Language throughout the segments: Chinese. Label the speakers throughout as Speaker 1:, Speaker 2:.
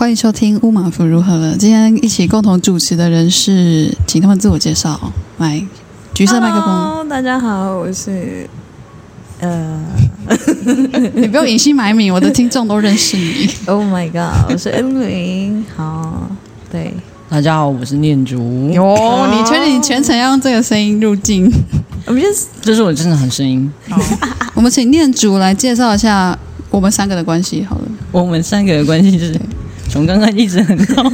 Speaker 1: 欢迎收听乌马夫如何了。今天一起共同主持的人是，请他们自我介绍。来，橘色麦克风
Speaker 2: ，Hello，大家好，我是呃
Speaker 1: 你不用隐姓埋名，我的听众都认识你。
Speaker 2: Oh my God，我是恩玲。好，对，
Speaker 3: 大家好，我是念竹。
Speaker 1: 哟，你确定你全程要用这个声音入镜？
Speaker 2: 我们就是
Speaker 3: 这是我真的很声音。
Speaker 1: 我们请念竹来介绍一下我们三个的关系好了。
Speaker 3: 我们三个的关系就是从刚刚一直很闹，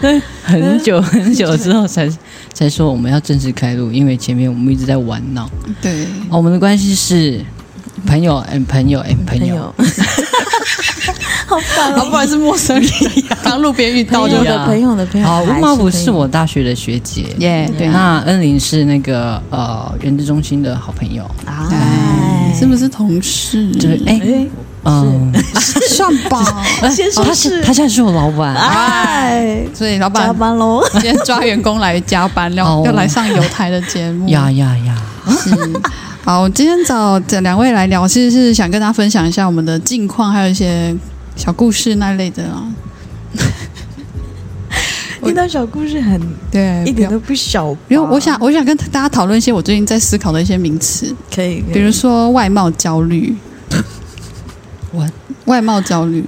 Speaker 3: 很久很久之后才才说我们要正式开录，因为前面我们一直在玩闹。
Speaker 1: 对，
Speaker 3: 我们的关系是朋友 and 朋友 and 朋友。
Speaker 2: 好烦
Speaker 1: 啊，不然是陌生人，刚路边遇到就
Speaker 2: 的朋友的朋友
Speaker 3: 好，
Speaker 2: 还是
Speaker 3: 乌马武
Speaker 2: 朋友
Speaker 3: 是我大学的学姐。
Speaker 1: 耶，对，
Speaker 3: 那恩玲是那个呃原子中心的好朋友。
Speaker 2: 哎，
Speaker 1: 是不是同事？
Speaker 3: 对，哎，
Speaker 2: 哎，
Speaker 3: 嗯，
Speaker 1: 算吧。
Speaker 2: 先说是
Speaker 3: 是他现在是我老板。
Speaker 2: 哎，
Speaker 1: 所以老板
Speaker 2: 加
Speaker 1: 板
Speaker 2: 班喽，
Speaker 1: 今天抓员工来加班，要
Speaker 3: 哦
Speaker 1: 要来上有台的节目。
Speaker 3: 呀呀呀！
Speaker 1: 是，好，我今天找这两位来聊，其实是想跟大家分享一下我们的近况，还有一些小故事那类的啊。
Speaker 2: 听到小故事很
Speaker 1: 对，
Speaker 2: 一点都不小，
Speaker 1: 因为我想，我想跟大家讨论一些我最近在思考的一些名词，
Speaker 2: 可以，可以
Speaker 1: 比如说外貌焦虑。
Speaker 3: What？
Speaker 1: 外貌焦虑，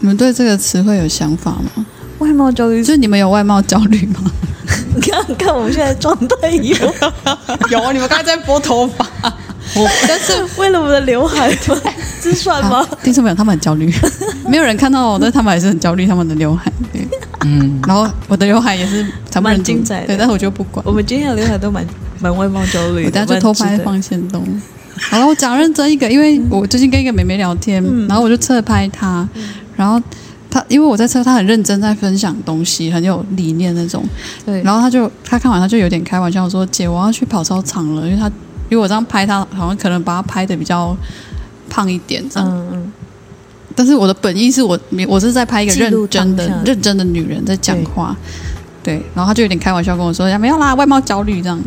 Speaker 1: 你们对这个词汇有想法吗？
Speaker 2: 外貌焦虑
Speaker 1: 就是你们有外貌焦虑吗？
Speaker 2: 看看我们现在状态有，
Speaker 1: 有啊，你们刚才在拨头发。
Speaker 3: 我
Speaker 2: 但是为了我的刘海吗？这算吗？
Speaker 1: 好听众朋友，他们很焦虑，没有人看到我，但他们还是很焦虑他们的刘海。对，
Speaker 3: 嗯，
Speaker 1: 然后我的刘海也是惨不忍睹
Speaker 2: 蛮精彩的
Speaker 1: 对，但是我就不管。
Speaker 2: 我们今天的刘海都蛮蛮外貌焦虑的，
Speaker 1: 我等下就偷拍放线动。好了，我讲认真一个，因为我最近跟一个妹妹聊天，
Speaker 2: 嗯
Speaker 1: 然后我就侧拍她，然后她因为我在侧，她很认真在分享东西，很有理念那种。
Speaker 2: 对，
Speaker 1: 然后她就她看完，她就有点开玩笑说：“姐，我要去跑操场了，因为她因为我这样拍她，好像可能把她拍的比较胖一点这样。
Speaker 2: 嗯嗯，
Speaker 1: 但是我的本意是我我是在拍一个认真的认真的女人在讲话，对，然后她就有点开玩笑跟我说：“呀，没有啦，外貌焦虑这样。”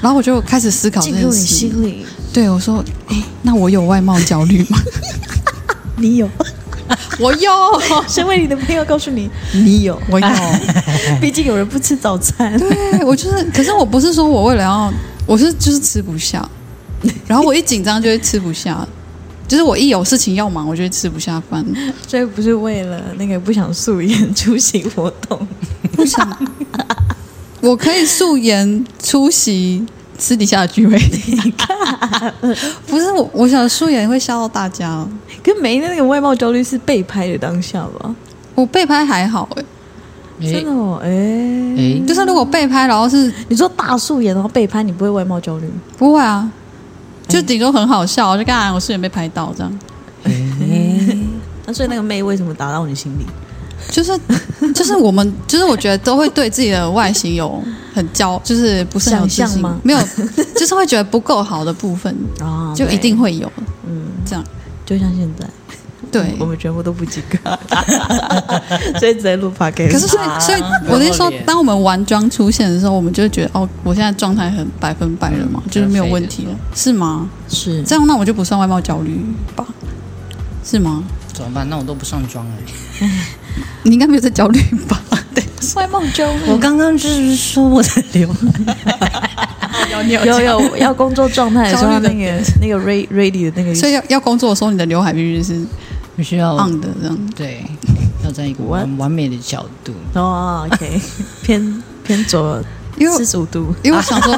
Speaker 1: 然后我就开始思考这
Speaker 2: 进入你。心里，
Speaker 1: 对我说：“诶，那我有外貌焦虑吗？
Speaker 2: 你有，？”
Speaker 1: 我有，
Speaker 2: 身为你的朋友告诉你，你有，
Speaker 1: 我有。
Speaker 2: 毕竟有人不吃早餐，
Speaker 1: 对我就是，可是我不是说我为了要，我是就是吃不下，然后我一紧张就会吃不下，就是我一有事情要忙，我就会吃不下饭。
Speaker 2: 所以不是为了那个不想素颜出席活动，
Speaker 1: 不想，我可以素颜出席私底下的聚会。不是我，我想素颜会吓到大家。
Speaker 2: 跟没那个外貌焦虑是被拍的当下吧？
Speaker 1: 我被拍还好哎、
Speaker 2: 真的哦，哎，
Speaker 3: 哎，
Speaker 1: 就是如果被拍，然后是
Speaker 2: 你说大素颜然后被拍，你不会外貌焦虑？
Speaker 1: 不会啊，就顶多很好笑，就刚才我素颜被拍到这样。
Speaker 2: 那所以那个妹为什么打到你心里？
Speaker 1: 就是 就是我们就是我觉得都会对自己的外形有很焦，就是不是很有自信
Speaker 2: 想象吗
Speaker 1: 没有，就是会觉得不够好的部分，
Speaker 2: 啊
Speaker 1: 就一定，会有
Speaker 2: 嗯，
Speaker 1: 这样。
Speaker 2: 就像现在，
Speaker 1: 对
Speaker 2: 我，们全部都不及格，所以只能录 p o
Speaker 1: 可是所以所以我的意思说，当我们完妆出现的时候，我们就会觉得哦，我现在状态很百分百了嘛，就是没有问题了，是吗？
Speaker 2: 是
Speaker 1: 这样那我就不算外貌焦虑吧？是吗？
Speaker 3: 怎么办？那我都不上妆哎。
Speaker 1: 你应该没有在焦虑吧？对，
Speaker 2: 外貌焦虑。
Speaker 3: 我刚刚就是说我的刘海，
Speaker 1: 有你
Speaker 2: 有有要工作状态的时候，
Speaker 1: 焦虑的
Speaker 2: 那个 那个 ready ready 的那个，
Speaker 1: 所以要要工作的时候，你的刘海必须是
Speaker 3: 必须要
Speaker 1: on 的这样。
Speaker 3: 对，要在一个？完完美的角度。
Speaker 2: 哦，OK，偏偏左
Speaker 1: 因为
Speaker 2: 四十五度，
Speaker 1: 因为我想说，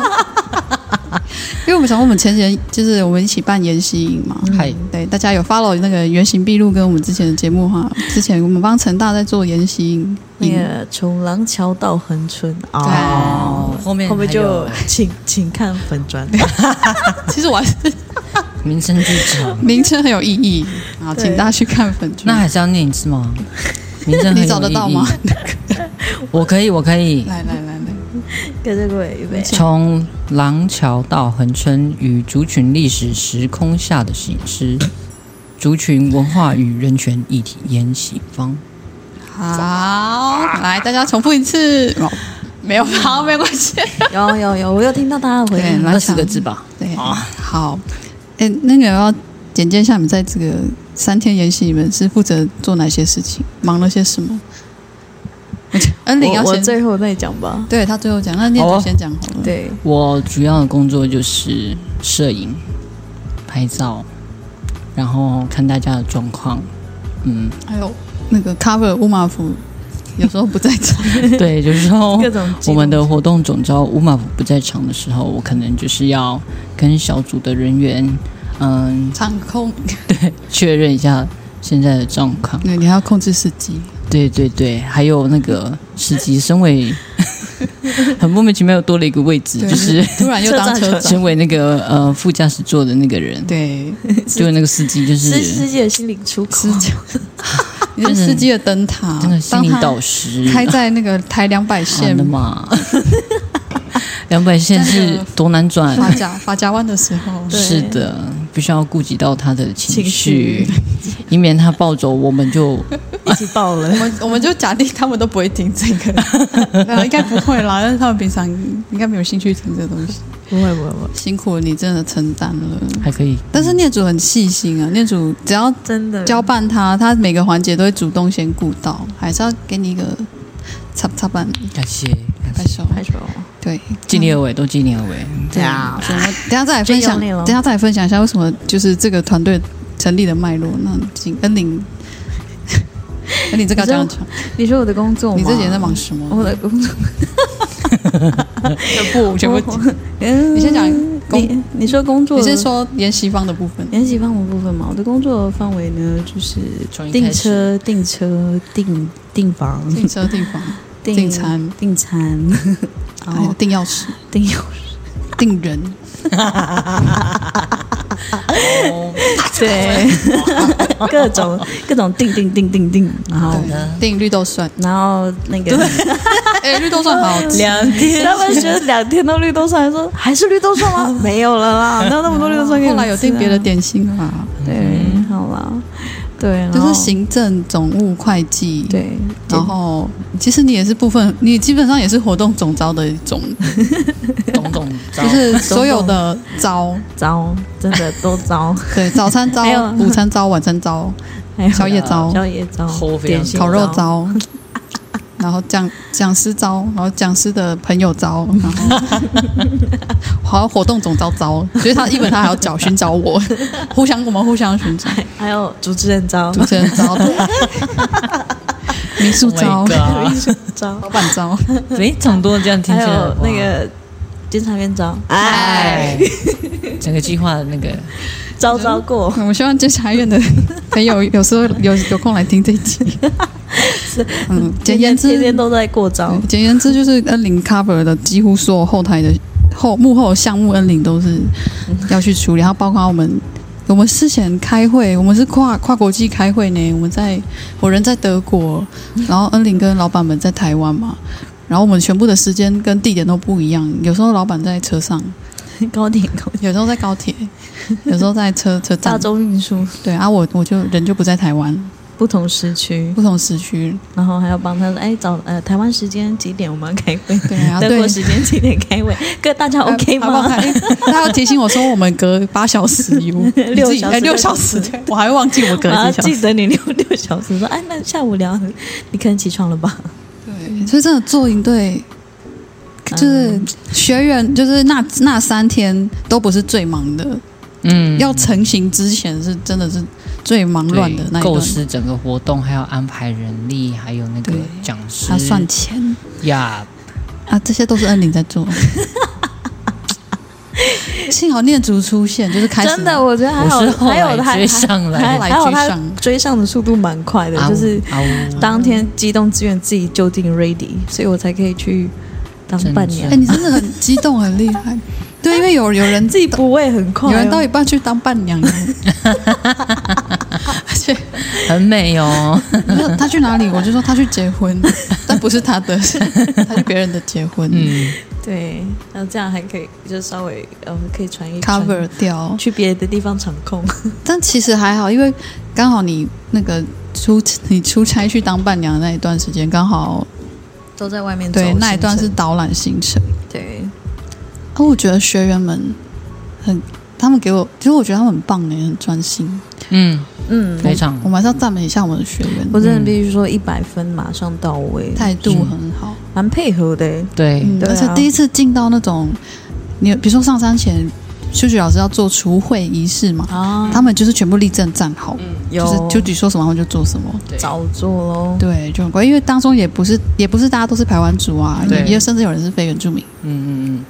Speaker 1: 因为我们想问，我们前几天就是我们一起办研习营嘛，
Speaker 3: 嗨，
Speaker 1: 对，大家有 follow 那个原形毕露跟我们之前的节目哈，之前我们帮成大在做研习营，
Speaker 2: 那个从廊桥到横村。
Speaker 3: 哦
Speaker 2: 哦，
Speaker 3: 后面
Speaker 2: 后面就请请看粉砖，
Speaker 1: 其实我还是
Speaker 3: 名称剧场，
Speaker 1: 名称很有意义啊，请大家去看粉砖。
Speaker 3: 那还是要念一次吗？名称
Speaker 1: 你找得到吗？
Speaker 3: 我可以，我可以。
Speaker 1: 来来来来，
Speaker 2: 跟这位预备，
Speaker 3: 从廊桥到恒春与族群历史时空下的醒思，族群文化与人权议题研习方。
Speaker 1: 好，来大家重复一次。哦，没有，好，没有关系。
Speaker 2: 有有有，我有听到大家的回应，
Speaker 1: 对来
Speaker 3: 二十个字吧。
Speaker 1: 对，好，哎，那个要简介一下你们在这个三天研习你们是负责做哪些事情，忙了些什么？恩玲要
Speaker 2: 我我
Speaker 1: 先，
Speaker 2: 最后再讲吧。
Speaker 1: 对他最后讲，那念
Speaker 3: 好啊
Speaker 1: 祖先讲好了。，
Speaker 2: 对，
Speaker 3: 我主要的工作就是摄影、拍照，然后看大家的状况。嗯，
Speaker 1: 还有那个 cover 乌马夫有时候不在场，
Speaker 3: 对，有时候
Speaker 2: 各种
Speaker 3: 我们的活动总招乌马夫不在场的时候，我可能就是要跟小组的人员，嗯，
Speaker 1: 场控对，
Speaker 3: 确认一下现在的状况。
Speaker 1: 对你还要控制司机。
Speaker 3: 对对对，还有那个司机，身为 很莫名其妙又多了一个位置，就是
Speaker 1: 突然又当车
Speaker 2: 车长。
Speaker 1: 长，
Speaker 3: 身为那个呃副驾驶座的那个人，
Speaker 1: 对，
Speaker 3: 就是那个司机，就
Speaker 2: 是司机的心灵出口。
Speaker 1: 司，机，你是司机的灯塔，
Speaker 3: 真的心灵导师。
Speaker 1: 开在那个台两百线。
Speaker 3: 完了嘛，两百线是多难转？
Speaker 1: 发夹发夹弯的时候，
Speaker 2: 对
Speaker 3: 是的，必须要顾及到他的情
Speaker 2: 情
Speaker 3: 绪。
Speaker 2: 绪，
Speaker 3: 以免他暴走，我们就
Speaker 2: 一起爆了。
Speaker 1: 我。们我们就假定他们都不会听这个，呃应该不会啦，但是他们平常应该没有兴趣听这个东西。
Speaker 2: 不会不会不会，
Speaker 1: 辛苦了你真的承担了，
Speaker 3: 还可以。
Speaker 1: 但是念主很细心啊，念主只要
Speaker 2: 真的。
Speaker 1: 交办他，他每个环节都会主动先顾到，还是要给你一个擦擦板
Speaker 3: 感谢，
Speaker 1: 拍手，
Speaker 2: 拍手，
Speaker 1: 对，
Speaker 3: 尽力而为，都尽力而为。
Speaker 1: 对啊，我们等下再来分享，等下再来分享一下为什么就是这个团队成立的脉络。那请恩玲，恩玲 这个要这样讲，
Speaker 2: 你说我的工作？
Speaker 1: 你这几天在忙什么？
Speaker 2: 我的工作，
Speaker 1: 全 部全部，
Speaker 2: 嗯
Speaker 1: 你先讲工
Speaker 2: 你你说工作，
Speaker 1: 你先说研习方的部分。
Speaker 2: 研习方的部分嘛，我的工作范围呢，就是订车、订车、订订房、
Speaker 1: 订车、订房、
Speaker 2: 订
Speaker 1: 订餐、
Speaker 2: 订餐，然后
Speaker 1: 订钥匙、
Speaker 2: 订钥匙。
Speaker 1: 订人，
Speaker 2: 对，各种各种订订订订订，然后
Speaker 1: 对，订绿豆蒜。
Speaker 2: 然后那个
Speaker 1: 哎，绿豆蒜好。好吃。
Speaker 2: 两天，他们学两天都绿豆蒜，还说还是绿豆蒜吗？没有了啦，哪有那么多绿豆蒜
Speaker 1: 后来有订别的点心啦，
Speaker 2: 对，好啦，对，然后
Speaker 1: 就是行政、总务、会计，，
Speaker 2: 对，
Speaker 1: 然后其实你也是部分，你基本上也是活动总招的一种，
Speaker 3: 总总，
Speaker 1: 就是所有的招，
Speaker 2: 招，真的都招，
Speaker 1: 对，早餐招
Speaker 2: 还有、
Speaker 1: 午餐招、晚餐招、
Speaker 2: 还有
Speaker 1: 宵夜招。
Speaker 2: 宵夜糟
Speaker 3: 齁，非常
Speaker 2: 点心
Speaker 1: 烤肉招，然后讲讲师招，然后讲师的朋友招，然后好像活动总招招，所以他一本他还要找寻找我，互相我们互相寻找，
Speaker 2: 还有主持人招，
Speaker 1: 主持人招，民宿招。
Speaker 2: 艺术招，
Speaker 1: 老板招，
Speaker 3: 非常多这样听
Speaker 2: 还
Speaker 3: 起来，
Speaker 2: 有那个监察院招，
Speaker 3: 哎，整个计划的那个
Speaker 2: 招招过，
Speaker 1: 我希望监察院的朋友 有时候有有空来听这一集。嗯，简言之，
Speaker 2: 天天都在过招，
Speaker 1: 简言之就是恩灵 cover 的几乎所有后台的后幕后项目，恩灵都是要去处理，然后包括我们。我们事前开会，我们是跨跨国际开会呢。我们在我人在德国，然后恩灵跟老板们在台湾嘛。然后我们全部的时间跟地点都不一样，有时候老板在车上，
Speaker 2: 高铁高铁，
Speaker 1: 有时候在高铁，有时候在车 车站
Speaker 2: 大
Speaker 1: 站。
Speaker 2: 众运输，
Speaker 1: 对啊，我我就人就不在台湾，
Speaker 2: 不同时区，
Speaker 1: 不同时区。
Speaker 2: 然后还要帮他说，哎，早呃台湾时间几点我们要开会？
Speaker 1: 对啊，对
Speaker 2: 德国，时间几点开会？各大家 OK 吗？
Speaker 1: 看？他要提醒我说我们隔八小时有
Speaker 2: 六小时
Speaker 1: 哎六小时，对我还会忘记我隔几小时。
Speaker 2: 记得你六六小时，说，哎，那下午聊，你可能起床了吧？
Speaker 1: 对，所以真的做营队，就是学员，就是那那三天都不是最忙的，
Speaker 3: 嗯。
Speaker 1: 要成型之前是真的是最忙乱的那一
Speaker 3: 构。思整个活动，还要安排人力，还有那个讲师，
Speaker 1: 他算钱。
Speaker 3: 呀，
Speaker 1: 啊，这些都是恩玲在做。幸好念祖出现，就是开始
Speaker 2: 真的，我觉得还好还有
Speaker 3: 追上来。
Speaker 2: 还有他
Speaker 1: 追上。
Speaker 2: 追上的速度蛮快的，
Speaker 3: 啊
Speaker 2: 就是当天机动资源自己就定 ready，所以我才可以去当伴娘
Speaker 1: 哎、。你真的很激动，很厉害。对，因为有有人
Speaker 2: 自己补位很快哦，
Speaker 1: 有人到一半去当伴娘，而且
Speaker 3: 很美哦，
Speaker 1: 他去哪里，我就说他去结婚，但不是他的，是他去别人的结婚、
Speaker 3: 嗯，
Speaker 2: 对，然后这样还可以，就稍微呃可以传一
Speaker 1: cover 掉。
Speaker 2: 去别的地方场控。
Speaker 1: 但其实还好，因为刚好你那个出你出差去当伴娘的那一段时间，刚好
Speaker 2: 都在外面走
Speaker 1: 对那一段是导览行程。
Speaker 2: 对，
Speaker 1: 啊我觉得学员们很，他们给我，其实我觉得他们很棒哎，很专心。
Speaker 3: 嗯，
Speaker 2: 嗯，
Speaker 3: 非常
Speaker 1: 我们还是要赞美一下我们的学员，
Speaker 2: 我真的必须说一百分马上到位，
Speaker 1: 态度很好。
Speaker 2: 蛮配合的欸。
Speaker 3: 对，
Speaker 1: 而且第一次进到那种，你比如说上山前，秀菊老师要做除秽仪式嘛，
Speaker 2: 啊，
Speaker 1: 他们就是全部立正站好，
Speaker 2: 有
Speaker 1: 就是秋菊说什么他们就做什么。
Speaker 3: 对。
Speaker 2: 早做喽。
Speaker 1: 对，就很乖，因为当中也不是也不是大家都是排湾族啊，
Speaker 3: 对。
Speaker 1: 也也甚至有人是非原住民，
Speaker 3: 嗯嗯嗯，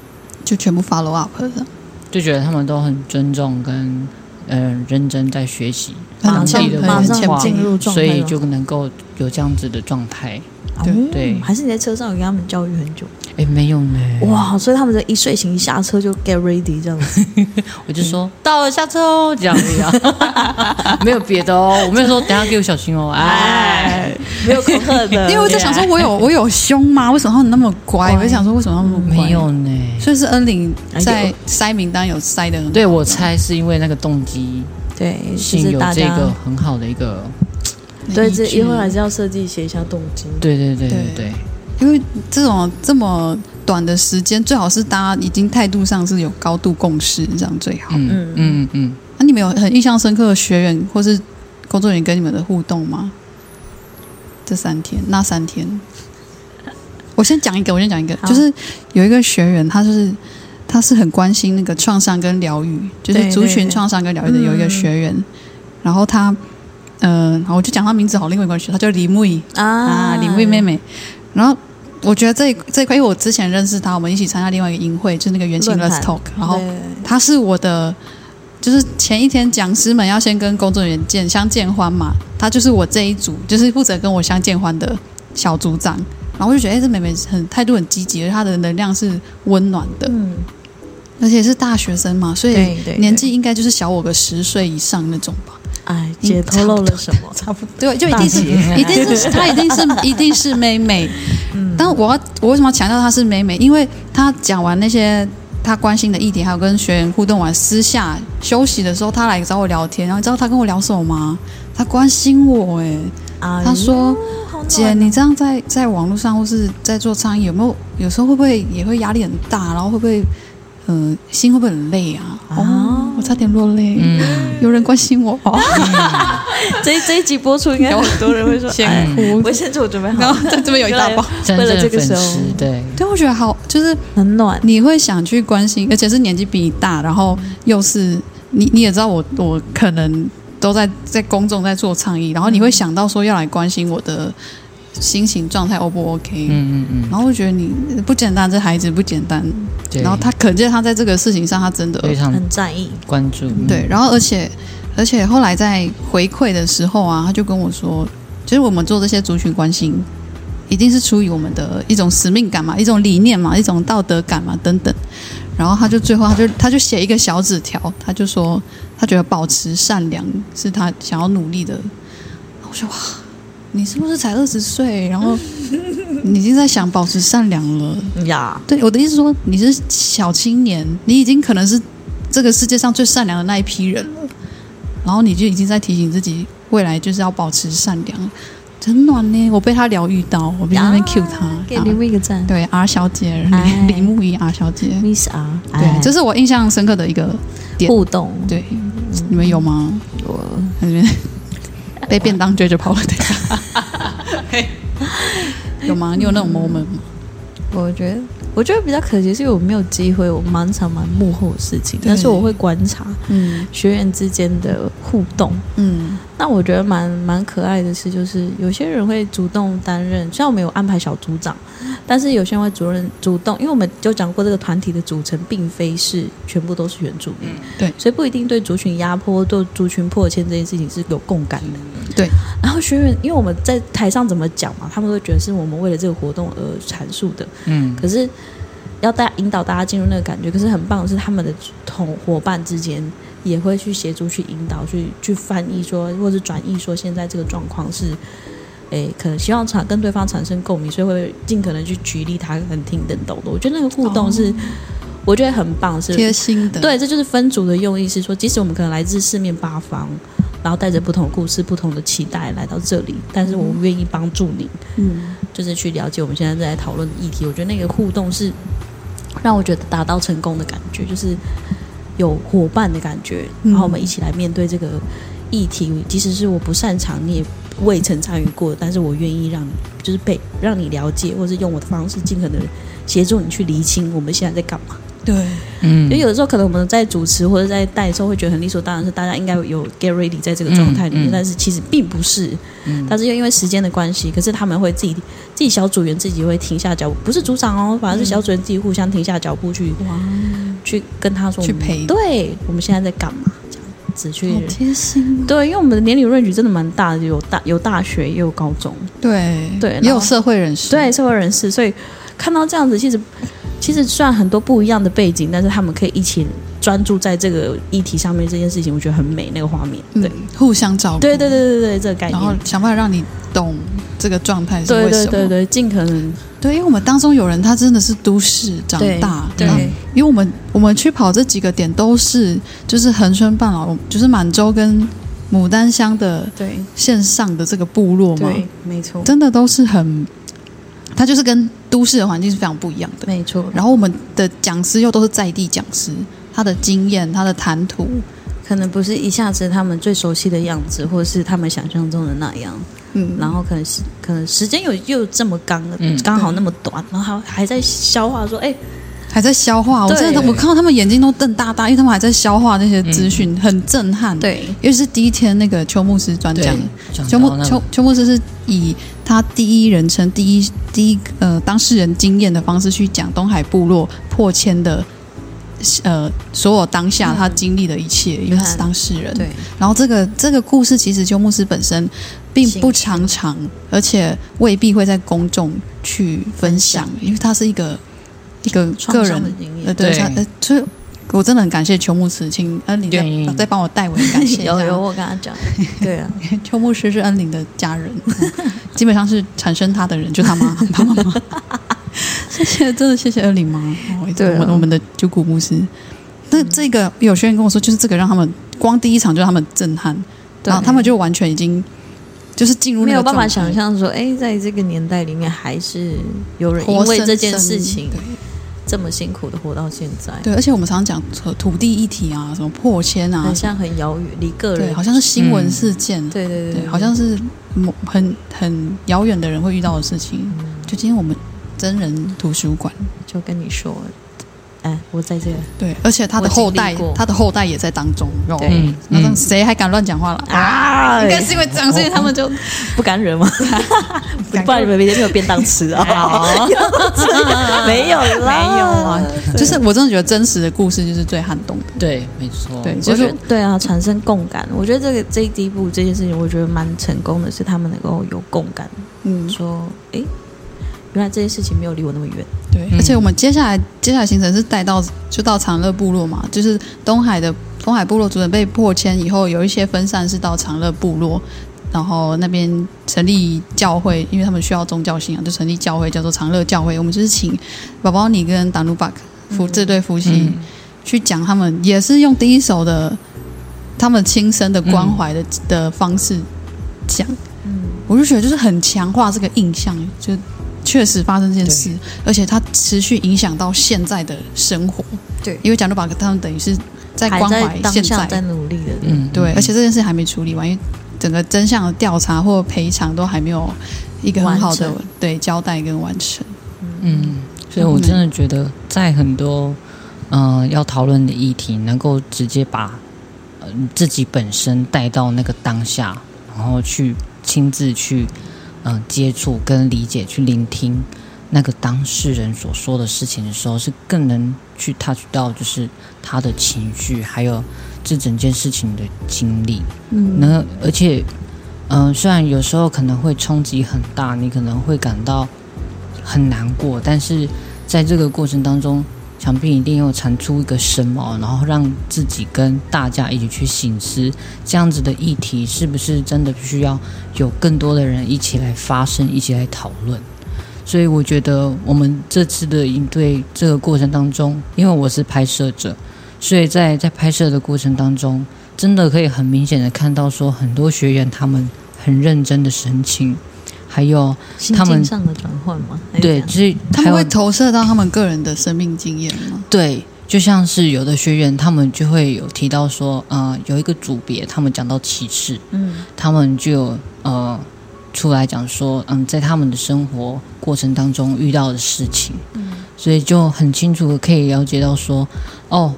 Speaker 1: 就全部 follow up 的，
Speaker 3: 就觉得他们都很尊重跟呃认真在学习
Speaker 1: 很
Speaker 3: 当地的
Speaker 1: 前很
Speaker 2: 马，上进入状态，
Speaker 3: 所以就能够有这样子的状态。
Speaker 1: 对
Speaker 2: 哦？
Speaker 3: 对
Speaker 2: 还是你在车上有跟他们教育很久？
Speaker 3: 哎，没有呢，
Speaker 2: 哇，所以他们在一睡醒一下车就 get ready 这样子，
Speaker 3: 我就说到了下车哦，这样子啊，没有别的哦，我没有说等下给我小心哦，哎，，
Speaker 2: 没有恐吓的，
Speaker 1: 因为我在想说，我有我有凶吗？为什么他们那么乖？我在想说，为什么他们那么乖？
Speaker 3: 没有，呢。
Speaker 1: 所以是恩玲
Speaker 2: 哎
Speaker 1: 在
Speaker 2: 有
Speaker 1: 筛名单有筛的
Speaker 3: 对，我猜是因为那个动机
Speaker 2: 对，就
Speaker 3: 性有
Speaker 2: 是大家
Speaker 3: 这个很好的一个，
Speaker 2: 对，这以后还是要设计写一下动机。
Speaker 3: 对对对对。
Speaker 1: 对。
Speaker 3: 对，
Speaker 1: 因为这种这么短的时间，最好是大家已经态度上是有高度共识，这样最好。
Speaker 3: 嗯
Speaker 2: 嗯。
Speaker 3: 嗯嗯，
Speaker 1: 那、你们有很印象深刻的学员或是工作人员跟你们的互动吗？这三天，那三天，我先讲一个，我先讲一个，就是有一个学员，他就是他是很关心那个创伤跟疗愈，就是族群创伤跟疗愈的有一个
Speaker 2: 嗯
Speaker 1: 学员，然后他，呃，我就讲他名字好，另外一个学，他叫李木仪。啊，
Speaker 2: 啊
Speaker 1: 李木仪妹妹，然后。我觉得这一这一块，因为我之前认识他，我们一起参加另外一个营会，就是那个元庆
Speaker 2: 论
Speaker 1: Let's
Speaker 2: 坛。
Speaker 1: Talk，然后他是我的，就是前一天讲师们要先跟工作人员见相见欢嘛，他就是我这一组，就是负责跟我相见欢的小组长。然后我就觉得，哎、这妹妹很态度很积极，而且她的能量是温暖的，
Speaker 2: 嗯，
Speaker 1: 而且是大学生嘛，所以年纪应该就是小我个十岁以上那种吧。
Speaker 2: 哎，姐透露了什么？差不多，
Speaker 1: 对，就一定是，一定是她，一定是，一定是妹妹。
Speaker 2: 嗯，
Speaker 1: 但我要我为什么要强调她是妹妹？因为她讲完那些她关心的议题，还有跟学员互动完，私下休息的时候，她来找我聊天，然后你知道她跟我聊什么吗？她关心我、哎，
Speaker 2: 啊
Speaker 1: 她说
Speaker 2: 好暖
Speaker 1: 姐，你这样在在网络上或是在做倡议，有没有有时候会不会也会压力很大？然后会不会呃心会不会很累啊？
Speaker 2: 啊。
Speaker 1: 哦，我差点落泪。
Speaker 3: 嗯，
Speaker 1: 有人关心我哦，
Speaker 2: 这这一集播出，应该有很多人会说，
Speaker 1: 先
Speaker 2: 哎
Speaker 1: 哭
Speaker 2: 卫生纸我准备好了，
Speaker 1: 然后 在这边有一大包。
Speaker 2: 为了这个时候，
Speaker 3: 对，
Speaker 1: 对，我觉得好，就是
Speaker 2: 很暖，
Speaker 1: 你会想去关心，而且是年纪比你大，然后又是你你也知道我我可能都在在公众在做倡议，然后你会想到说要来关心我的心情状态 O 不 OK？、
Speaker 3: 嗯嗯嗯，
Speaker 1: 然后我觉得你不简单，这孩子不简单，
Speaker 3: 对，
Speaker 1: 然后他可见他在这个事情上他真的
Speaker 3: 非常
Speaker 2: 很在意，
Speaker 3: 关注，嗯。
Speaker 1: 对，，然后而且而且后来在回馈的时候啊，他就跟我说，其实我们做这些族群关心，一定是出于我们的一种使命感嘛，一种理念嘛，一种道德感嘛等等。然后他就最后他就他就写一个小纸条，他就说他觉得保持善良是他想要努力的。我说哇，你是不是才二十岁？然后 你已经在想保持善良了？
Speaker 2: 呀，
Speaker 1: 对，我的意思说，你是小青年，你已经可能是这个世界上最善良的那一批人了，然后你就已经在提醒自己，未来就是要保持善良，很暖呢。我被他疗愈到，我在那边 cue 他，
Speaker 2: 给你们一个赞
Speaker 1: 对 R 小姐，
Speaker 2: 哎
Speaker 1: 李李木一 R 小姐
Speaker 2: ，，Miss R，
Speaker 1: 对，这是我印象深刻的一个。
Speaker 2: 互动，
Speaker 1: 对，你们有吗？
Speaker 2: 我
Speaker 1: 那边被便当追着跑了，对。有吗？你有那种 moment 吗？
Speaker 2: 我觉得，我觉得比较可惜，是因为我没有机会，我蛮常蛮幕后的事情，但是我会观察
Speaker 1: 嗯
Speaker 2: 学员之间的互动。
Speaker 1: 嗯
Speaker 2: 那我觉得蛮蛮可爱的是，就是有些人会主动担任，虽然我们有安排小组长，但是有些人会主任主动，因为我们就讲过这个团体的组成并非是全部都是原住民，
Speaker 1: 对。
Speaker 2: 所以不一定对族群压迫、对族群破迁这件事情是有共感的。
Speaker 1: 对，
Speaker 2: 然后学员，因为我们在台上怎么讲嘛，他们会觉得是我们为了这个活动而阐述的，
Speaker 3: 嗯。
Speaker 2: 可是要大家引导大家进入那个感觉，可是很棒的是他们的同伙伴之间也会去协助、去引导、去去翻译说，或是转译说现在这个状况是，诶，可能希望产跟对方产生共鸣，所以会尽可能去举例他很听得懂的。我觉得那个互动是，我觉得很棒，是
Speaker 1: 贴心的，
Speaker 2: 对，这就是分组的用意，是说，即使我们可能来自四面八方，然后带着不同故事、不同的期待来到这里，但是我们愿意帮助你，
Speaker 1: 嗯。
Speaker 2: 就是去了解我们现在在讨论的议题。我觉得那个互动是让我觉得达到成功的感觉，就是有伙伴的感觉，
Speaker 1: 嗯
Speaker 2: 然后我们一起来面对这个议题，即使是我不擅长，你也未曾参与过，但是我愿意让你就是被让你了解，或是用我的方式尽可能协助你去厘清我们现在在干嘛。
Speaker 1: 对，
Speaker 3: 嗯
Speaker 2: 因为有的时候可能我们在主持或者在带的时候会觉得很理所当然，是大家应该有 get ready 在这个状态里面，
Speaker 3: 嗯嗯
Speaker 2: 但是其实并不是。嗯但是又因为时间的关系，可是他们会自己自己小组员自己会停下脚步，不是组长哦，反而是小组员自己互相停下脚步去、
Speaker 1: 哇，
Speaker 2: 去跟他说，
Speaker 1: 去陪
Speaker 2: 对我们现在在干嘛这样子去。
Speaker 1: 好贴心。
Speaker 2: 对，因为我们的年龄 range 真的蛮大的，有大有大学，也有高中，
Speaker 1: 对
Speaker 2: 对
Speaker 1: 也有社会人士。
Speaker 2: 对社会人士，所以看到这样子，其实其实虽然很多不一样的背景，但是他们可以一起专注在这个议题上面，这件事情我觉得很美，那个画面，对，
Speaker 1: 嗯，互相照顾。
Speaker 2: 对对对对对，这个概
Speaker 1: 然后，想办法让你懂这个状态是
Speaker 2: 对
Speaker 1: 为什么。
Speaker 2: 对对对，尽可能。
Speaker 1: 对因为我们当中有人他真的是都市长大，
Speaker 2: 对
Speaker 1: 因为我们我们去跑这几个点都是就是恒春半岛，就是满洲跟牡丹乡的
Speaker 2: 对。
Speaker 1: 线上的这个部落嘛，
Speaker 2: 对，没错，
Speaker 1: 真的都是很，它就是跟都市的环境是非常不一样的。
Speaker 2: 没错，
Speaker 1: 然后我们的讲师又都是在地讲师，他的经验、他的谈吐，
Speaker 2: 可能不是一下子他们最熟悉的样子，或者是他们想象中的那样，
Speaker 1: 嗯，
Speaker 2: 然后可能是可能时间有又这么刚
Speaker 3: 嗯。
Speaker 2: 刚好那么短，然后还还在消化说，哎，
Speaker 1: 还在消化。我真的，我看到他们眼睛都瞪大大，因为他们还在消化那些资讯，很震撼。，
Speaker 2: 对。
Speaker 1: 尤其是第一天那个邱牧师专讲邱牧邱邱牧师是以他第一人称、第一第一呃当事人经验的方式去讲东海部落破迁的呃所有当下
Speaker 2: 嗯
Speaker 1: 他经历的一切，因为他是当事人。
Speaker 2: 对。
Speaker 1: 然后这个这个故事其实邱牧师本身并不常常，而且未必会在公众去分享，因为他是一个一个个人
Speaker 2: 的经验。
Speaker 1: 呃，对，呃，所以我真的很感谢邱牧师，请恩玲再再帮我代为感谢 一下。
Speaker 2: 有有，我跟他讲，对啊，
Speaker 1: 邱牧师是恩玲的家人，嗯 基本上是产生他的人就他妈他妈妈。谢谢，真的谢谢恩玲妈，哦
Speaker 2: 对啊。
Speaker 1: 我们我们的九谷牧师。那这个有些人跟我说，就是这个让他们光第一场就让他们震撼，然后他们就完全已经就是进入
Speaker 2: 没有办法想象说，哎，在这个年代里面，还是有人因为这件事情
Speaker 1: 对
Speaker 2: 这么辛苦的活到现在，
Speaker 1: 对，而且我们常常讲呃土地议题啊，什么破迁啊
Speaker 2: 好，像很遥远，离个，人，
Speaker 1: 好像是新闻
Speaker 3: 嗯
Speaker 1: 事件，
Speaker 2: 对对
Speaker 1: 对，好像是某很很遥远的人会遇到的事情。
Speaker 2: 嗯。
Speaker 1: 就今天我们真人图书馆，
Speaker 2: 就跟你说，哎，我在这个，
Speaker 1: 对，而且他的后代，他的后代也在当中。
Speaker 3: 嗯
Speaker 1: 那谁还敢乱讲话了？
Speaker 2: 啊
Speaker 1: 应该是因为这样，所以他们就
Speaker 2: 不敢惹吗？不然你们明天没有便当吃啊？没有啦，
Speaker 1: 没有啊，就是我真的觉得真实的故事就是最撼动的。
Speaker 3: 对，没错，
Speaker 1: 对，就是
Speaker 2: 对啊，产生共感。我觉得这个这第一步这件事情，我觉得蛮成功的，是他们能够有共感，
Speaker 1: 嗯，
Speaker 2: 说，哎，原来这件事情没有离我那么远。
Speaker 1: 对，
Speaker 3: 嗯
Speaker 1: 而且我们接下来接下来行程是带到就到长乐部落嘛，就是东海的东海部落主人被破迁以后，有一些分散是到长乐部落，然后那边成立教会，因为他们需要宗教信仰，就成立教会叫做长乐教会。我们就是请宝宝你跟达努巴克夫这对夫妻、
Speaker 3: 嗯
Speaker 1: 去讲他们，也是用第一手的他们亲身的关怀的、的方式讲。
Speaker 2: 嗯，
Speaker 1: 我就觉得就是很强化这个印象，就确实发生这件事，而且它持续影响到现在的生活。
Speaker 2: 对。
Speaker 1: 因为讲到把他们等于是在关怀现
Speaker 2: 在。
Speaker 1: 在，
Speaker 2: 努力的，
Speaker 3: 嗯，
Speaker 1: 对，
Speaker 3: 嗯。
Speaker 1: 而且这件事还没处理完，因为整个真相的调查或赔偿都还没有一个很好的对交代跟完成。
Speaker 3: 嗯，所以我真的觉得，在很多嗯、呃要讨论的议题，能够直接把呃自己本身带到那个当下，然后去亲自去嗯、呃接触跟理解，去聆听那个当事人所说的事情的时候，是更能去 touch 到就是他的情绪，还有这整件事情的经历。
Speaker 2: 嗯，
Speaker 3: 那而且，嗯、虽然有时候可能会冲击很大，你可能会感到很难过，但是在这个过程当中，想必一定又产出一个什么，然后让自己跟大家一起去醒思，这样子的议题是不是真的需要有更多的人一起来发声，一起来讨论。所以我觉得我们这次的应对这个过程当中，因为我是拍摄者，所以在在拍摄的过程当中，真的可以很明显的看到，说很多学员他们很认真的神情，还有
Speaker 2: 心
Speaker 3: 他们
Speaker 2: 境上的转换吗，
Speaker 3: 对，就是
Speaker 1: 他们会投射到他们个人的生命经验吗？
Speaker 3: 对，就像是有的学员，他们就会有提到说，呃，有一个组别，他们讲到歧视，
Speaker 2: 嗯。
Speaker 3: 他们就有呃出来讲说，嗯，在他们的生活过程当中遇到的事情，
Speaker 2: 嗯。
Speaker 3: 所以就很清楚的可以了解到说，哦，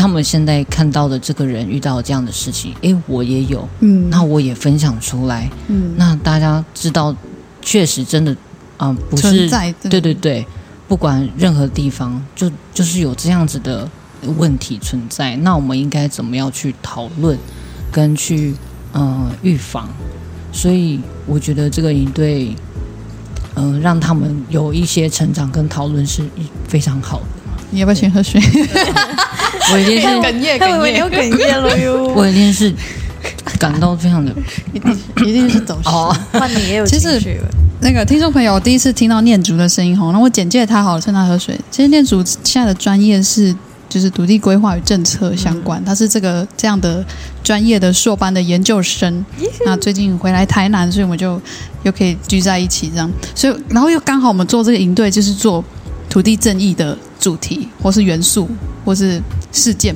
Speaker 3: 他他们现在看到的这个人遇到这样的事情，诶，我也有，
Speaker 1: 嗯，
Speaker 3: 那我也分享出来，
Speaker 1: 嗯，
Speaker 3: 那大家知道，确实真的，啊、不是
Speaker 1: 存在，
Speaker 3: 对对对，不管任何地方，就就是有这样子的问题存在，那我们应该怎么样去讨论，跟去呃预防？所以我觉得这个营队，嗯、让他们有一些成长跟讨论是非常好的。
Speaker 1: 你要不要先喝水？
Speaker 3: 我已经是，
Speaker 1: 哽咽，
Speaker 2: 他以为你要哽咽了哟。
Speaker 3: 我已经是感到非常的
Speaker 1: 一定 一定是走失。
Speaker 3: 哦，
Speaker 2: 换你也有
Speaker 1: 其实
Speaker 2: 情绪了，
Speaker 1: 那个听众朋友，我第一次听到念祖的声音吼，那我简介他好了，趁他喝水。其实念祖现在的专业是就是土地规划与政策相关，他是这个这样的专业的硕班的研究生。那最近回来台南，所以我们就又可以聚在一起这样，所以然后又刚好我们做这个营队，就是做土地正义的主题，或是元素，或是事件。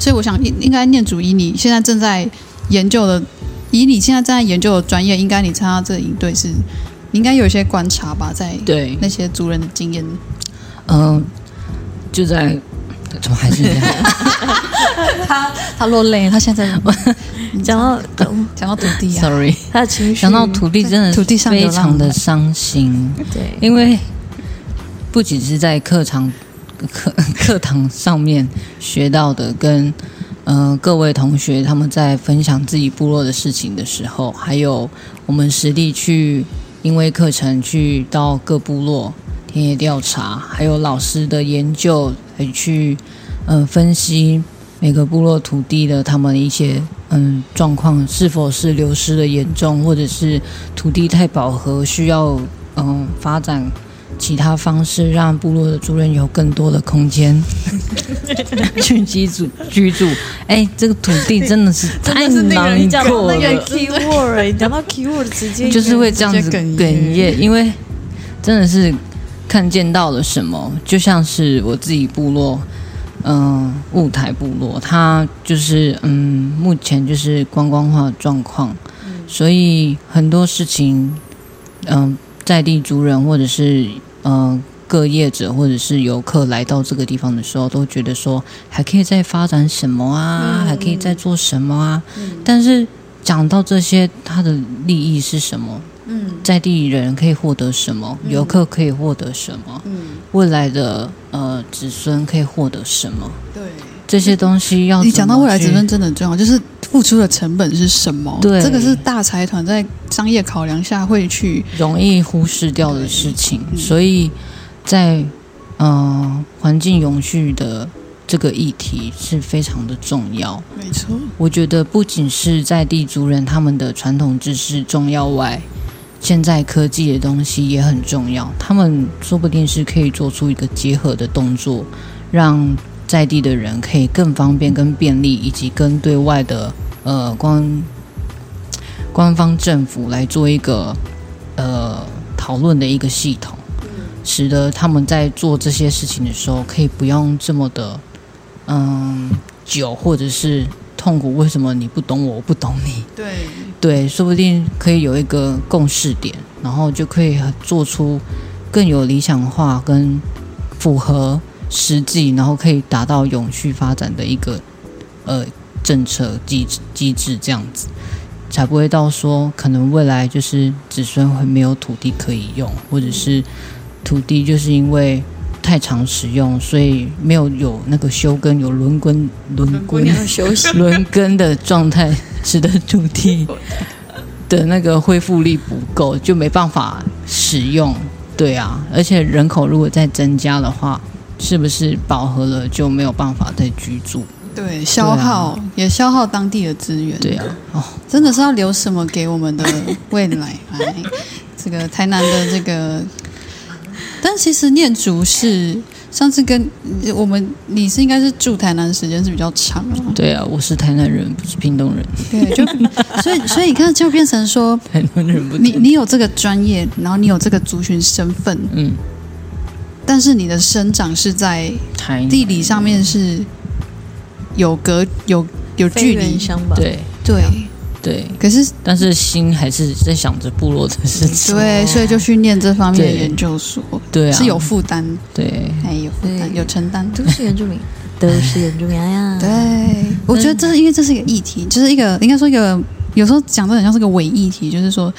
Speaker 1: 所以我想应应该念主以你现在正在研究的，以你现在正在研究的专业，应该你参加这个营队是，你应该有一些观察吧，在
Speaker 3: 对，
Speaker 1: 那些族人的经验。
Speaker 3: 嗯、就在怎么还是 这样？
Speaker 1: 他他落泪，他现在
Speaker 2: 讲到
Speaker 1: 讲到土地啊
Speaker 3: ，Sorry，
Speaker 2: 他的情绪，
Speaker 3: 讲到土地真的
Speaker 1: 土地上
Speaker 3: 非常的伤心，
Speaker 2: 对，
Speaker 3: 因为不仅是在课堂 课课堂上面学到的，跟呃各位同学他们在分享自己部落的事情的时候，还有我们实地去因为课程去到各部落田野调查，还有老师的研究，还去嗯、分析每个部落土地的他们一些嗯状况是否是流失的严重，或者是土地太饱和，需要嗯发展其他方式，让部落的族人有更多的空间 去居住居住。哎，这个土地真的是 太难过
Speaker 2: 那个
Speaker 3: 了
Speaker 2: ，keyword，你讲到 keyword 直接
Speaker 3: 就是会这样子
Speaker 1: 哽
Speaker 3: 哽
Speaker 1: 咽
Speaker 3: 咽，因为真的是看见到了什么，就像是我自己部落。嗯，雾台部落，它就是嗯，目前就是观光化的状况，所以很多事情，嗯，在地族人或者是嗯各业者或者是游客来到这个地方的时候，都觉得说还可以再发展什么啊，
Speaker 2: 嗯
Speaker 3: 还可以再做什么啊，但是讲到这些，它的利益是什么？
Speaker 1: 嗯
Speaker 3: 在地人可以获得什么？游客可以获得什么？
Speaker 1: 嗯，
Speaker 3: 未来的呃子孙可以获得什么？
Speaker 1: 对。
Speaker 3: 这些东西要
Speaker 1: 你讲到未来子孙真的很重要，就是付出的成本是什么？
Speaker 3: 对
Speaker 1: 这个是大财团在商业考量下会去
Speaker 3: 容易忽视掉的事情，
Speaker 1: 嗯
Speaker 3: 所以在呃环境永续的这个议题是非常的重要。
Speaker 1: 没错，
Speaker 3: 我觉得不仅是在地族人他们的传统知识重要外，现在科技的东西也很重要。他们说不定是可以做出一个结合的动作，让在地的人可以更方便、更便利，以及跟对外的呃官官方政府来做一个呃讨论的一个系统，使得他们在做这些事情的时候，可以不用这么的嗯久，或者是痛苦。为什么你不懂我，我不懂你？
Speaker 1: 对，
Speaker 3: 对，说不定可以有一个共识点，然后就可以做出更有理想化跟符合实际，然后可以达到永续发展的一个呃政策机制机制，这样子才不会到说可能未来就是子孙会没有土地可以用，或者是土地就是因为太常使用，所以没有有那个休耕有轮耕轮耕
Speaker 2: 要休息，
Speaker 3: 轮耕的状态，使得土地的那个恢复力不够，就没办法使用。对啊，而且人口如果再增加的话，是不是饱和了就没有办法再居住？
Speaker 1: 对，消耗、也消耗当地的资源。
Speaker 3: 对啊，哦，
Speaker 1: 真的是要留什么给我们的未来？哎，这个台南的这个，但其实念竹是上次跟我们，你是应该是住台南时间是比较长啊。
Speaker 3: 对啊，我是台南人，不是屏东人。
Speaker 1: 对，就 所以所以你看，就变成说，
Speaker 3: 台南人不
Speaker 1: 你你有这个专业，然后你有这个族群身份，
Speaker 3: 嗯，
Speaker 1: 但是你的生长是在
Speaker 3: 台
Speaker 1: 地理上面是有隔有有距离，
Speaker 2: 相吧？
Speaker 3: 对。
Speaker 1: 对，
Speaker 3: 对，
Speaker 1: 可是
Speaker 3: 但是心还是在想着部落的事情。
Speaker 1: 对，所以就去念这方面的研究所，
Speaker 3: 对啊，
Speaker 1: 是有负担，
Speaker 3: 对，
Speaker 1: 哎，有负担，有承担。
Speaker 2: 都是原住民，都是原住民呀。
Speaker 1: 对，我觉得这是因为这是一个议题，就是一个应该说一个有时候讲的很像是个伪议题，就是说，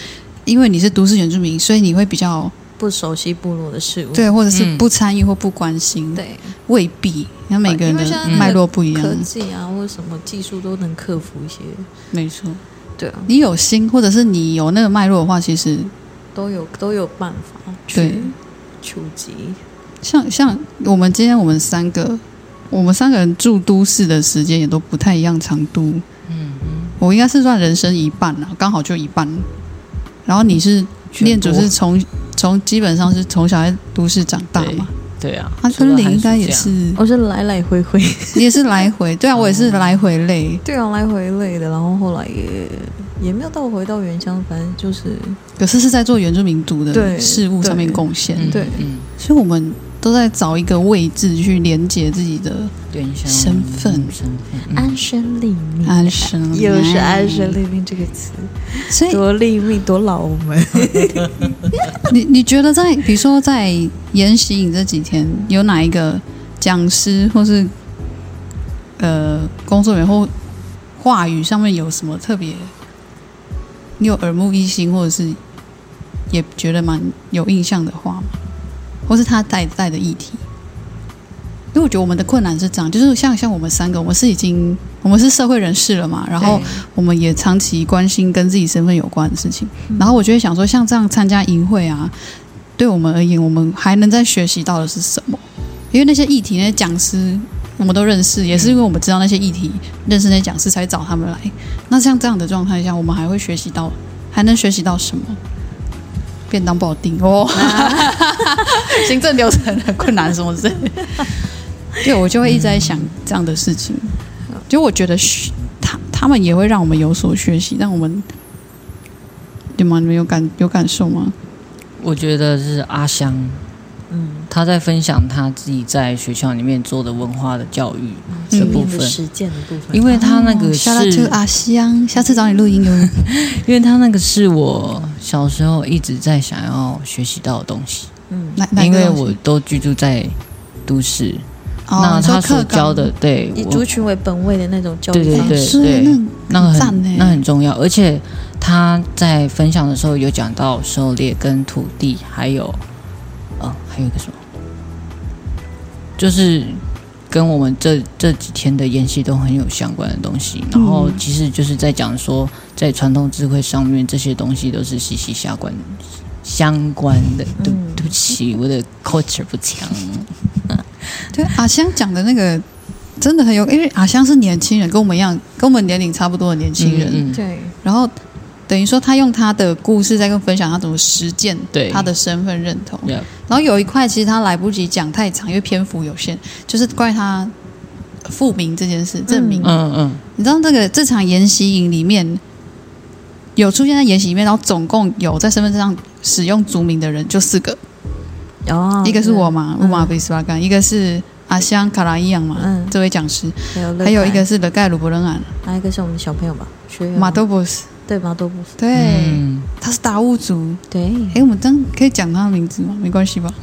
Speaker 1: 因为你是都市原住民，所以你会比较
Speaker 2: 不熟悉部落的事物。
Speaker 1: 对，或者是
Speaker 3: 嗯
Speaker 1: 不参与或不关心，
Speaker 2: 对，
Speaker 1: 未必，因为每个人的脉络不一样
Speaker 2: 科，技啊，或者什么技术都能克服一些。
Speaker 1: 没错。
Speaker 2: 对啊，
Speaker 1: 你有心，或者是你有那个脉络的话，其实
Speaker 2: 都有都有办法
Speaker 1: 对
Speaker 2: 去触及。
Speaker 1: 像像我们今天我们三个，我们三个人住都市的时间也都不太一样长度。
Speaker 3: 嗯嗯
Speaker 1: 我应该是算人生一半了，刚好就一半。然后你是
Speaker 3: 全
Speaker 1: 念
Speaker 3: 祖
Speaker 1: 是从从基本上是从小在都市长大嘛，
Speaker 3: 对啊，
Speaker 1: 啊，
Speaker 3: 除了寒
Speaker 1: 恩玲应该也是，
Speaker 2: 我是来来回回，
Speaker 1: 你也是来回，对啊，我也是来回累。
Speaker 2: 对啊，来回累的，然后后来也也没有到回到原乡，反正就是
Speaker 1: 可是是在做原住民族的事物上面贡献，
Speaker 3: 嗯
Speaker 2: 对
Speaker 3: 嗯，
Speaker 1: 所以我们都在找一个位置去连接自己的身份。
Speaker 2: 安身立命，
Speaker 1: 安身，
Speaker 2: 又是安身立命这个词，
Speaker 1: 所以
Speaker 2: 多立命多老我们。
Speaker 1: 你你觉得在比如说在研习营这几天，有哪一个讲师或是呃工作人员或话语上面有什么特别，你有耳目一新，或者是也觉得蛮有印象的话吗？或是他带带的议题？因为我觉得我们的困难是这样，就是像像我们三个，我们是已经我们是社会人士了嘛，然后我们也长期关心跟自己身份有关的事情。然后我就会想说，像这样参加营会啊，对我们而言，我们还能再学习到的是什么？因为那些议题、那些讲师，我们都认识，也是因为我们知道那些议题，认识那些讲师，才找他们来。那像这样的状态下，我们还会学习到，还能学习到什么？便当不好订哦，行政流程很困难什么之类的。对，我就会一直在想这样的事情。就我觉得学他他们也会让我们有所学习，让我们对吗？你们有感有感受吗？
Speaker 3: 我觉得是阿香，
Speaker 2: 嗯，
Speaker 3: 他在分享他自己在学校里面做的文化的教育
Speaker 1: 嗯。
Speaker 3: 的部分，
Speaker 2: 实践的部分，
Speaker 3: 因为他那个是，
Speaker 1: 阿香，下次找你录音哟。
Speaker 3: 因为他那个是我小时候一直在想要学习到的东西，
Speaker 2: 嗯，
Speaker 3: 因为我都居住在都市，
Speaker 1: 哦
Speaker 3: 那他所教的，对
Speaker 2: 以族群为本位的那种教育
Speaker 3: 对对对
Speaker 2: 方式，
Speaker 3: 对
Speaker 1: 那
Speaker 3: 那个
Speaker 1: 很
Speaker 3: 那很重要，而且他在分享的时候有讲到狩猎跟土地，还有呃还有一个什么，就是跟我们这这几天的演习都很有相关的东西。然后
Speaker 1: 嗯
Speaker 3: 其实就是在讲说，在传统智慧上面，这些东西都是息息相关相关的。对不起，我的 culture 不强。
Speaker 1: 对阿香讲的那个真的很有，因为阿香是年轻人，跟我们一样，跟我们年龄差不多的年轻人。
Speaker 3: 嗯嗯
Speaker 2: 对，
Speaker 1: 然后等于说他用他的故事在跟分享他怎么实践
Speaker 3: 对。
Speaker 1: 他的身份认同。
Speaker 3: Yeah
Speaker 1: 然后有一块其实他来不及讲太长，因为篇幅有限，就是关于他复明这件事，证明。
Speaker 3: 嗯嗯，
Speaker 1: 你知道这个这场研习营里面有出现在研习里面，然后总共有在身份证上使用族名的人就四个，
Speaker 2: 哦，
Speaker 1: 一个是我嘛，乌
Speaker 2: 嗯。
Speaker 1: 马比斯巴干，一个是阿香卡拉伊扬嘛，
Speaker 2: 嗯。
Speaker 1: 这位讲师，
Speaker 2: 还有
Speaker 1: 还有一
Speaker 2: 凯
Speaker 1: 个是勒盖鲁伯伦安
Speaker 2: 还有一个是我们的小朋友吧，学员。
Speaker 1: 马多博斯，
Speaker 2: 对马多布斯，
Speaker 1: 对，
Speaker 3: 嗯。
Speaker 1: 他是达悟族。
Speaker 2: 对，
Speaker 1: 哎，我们这样可以讲他的名字吗？没关系吧？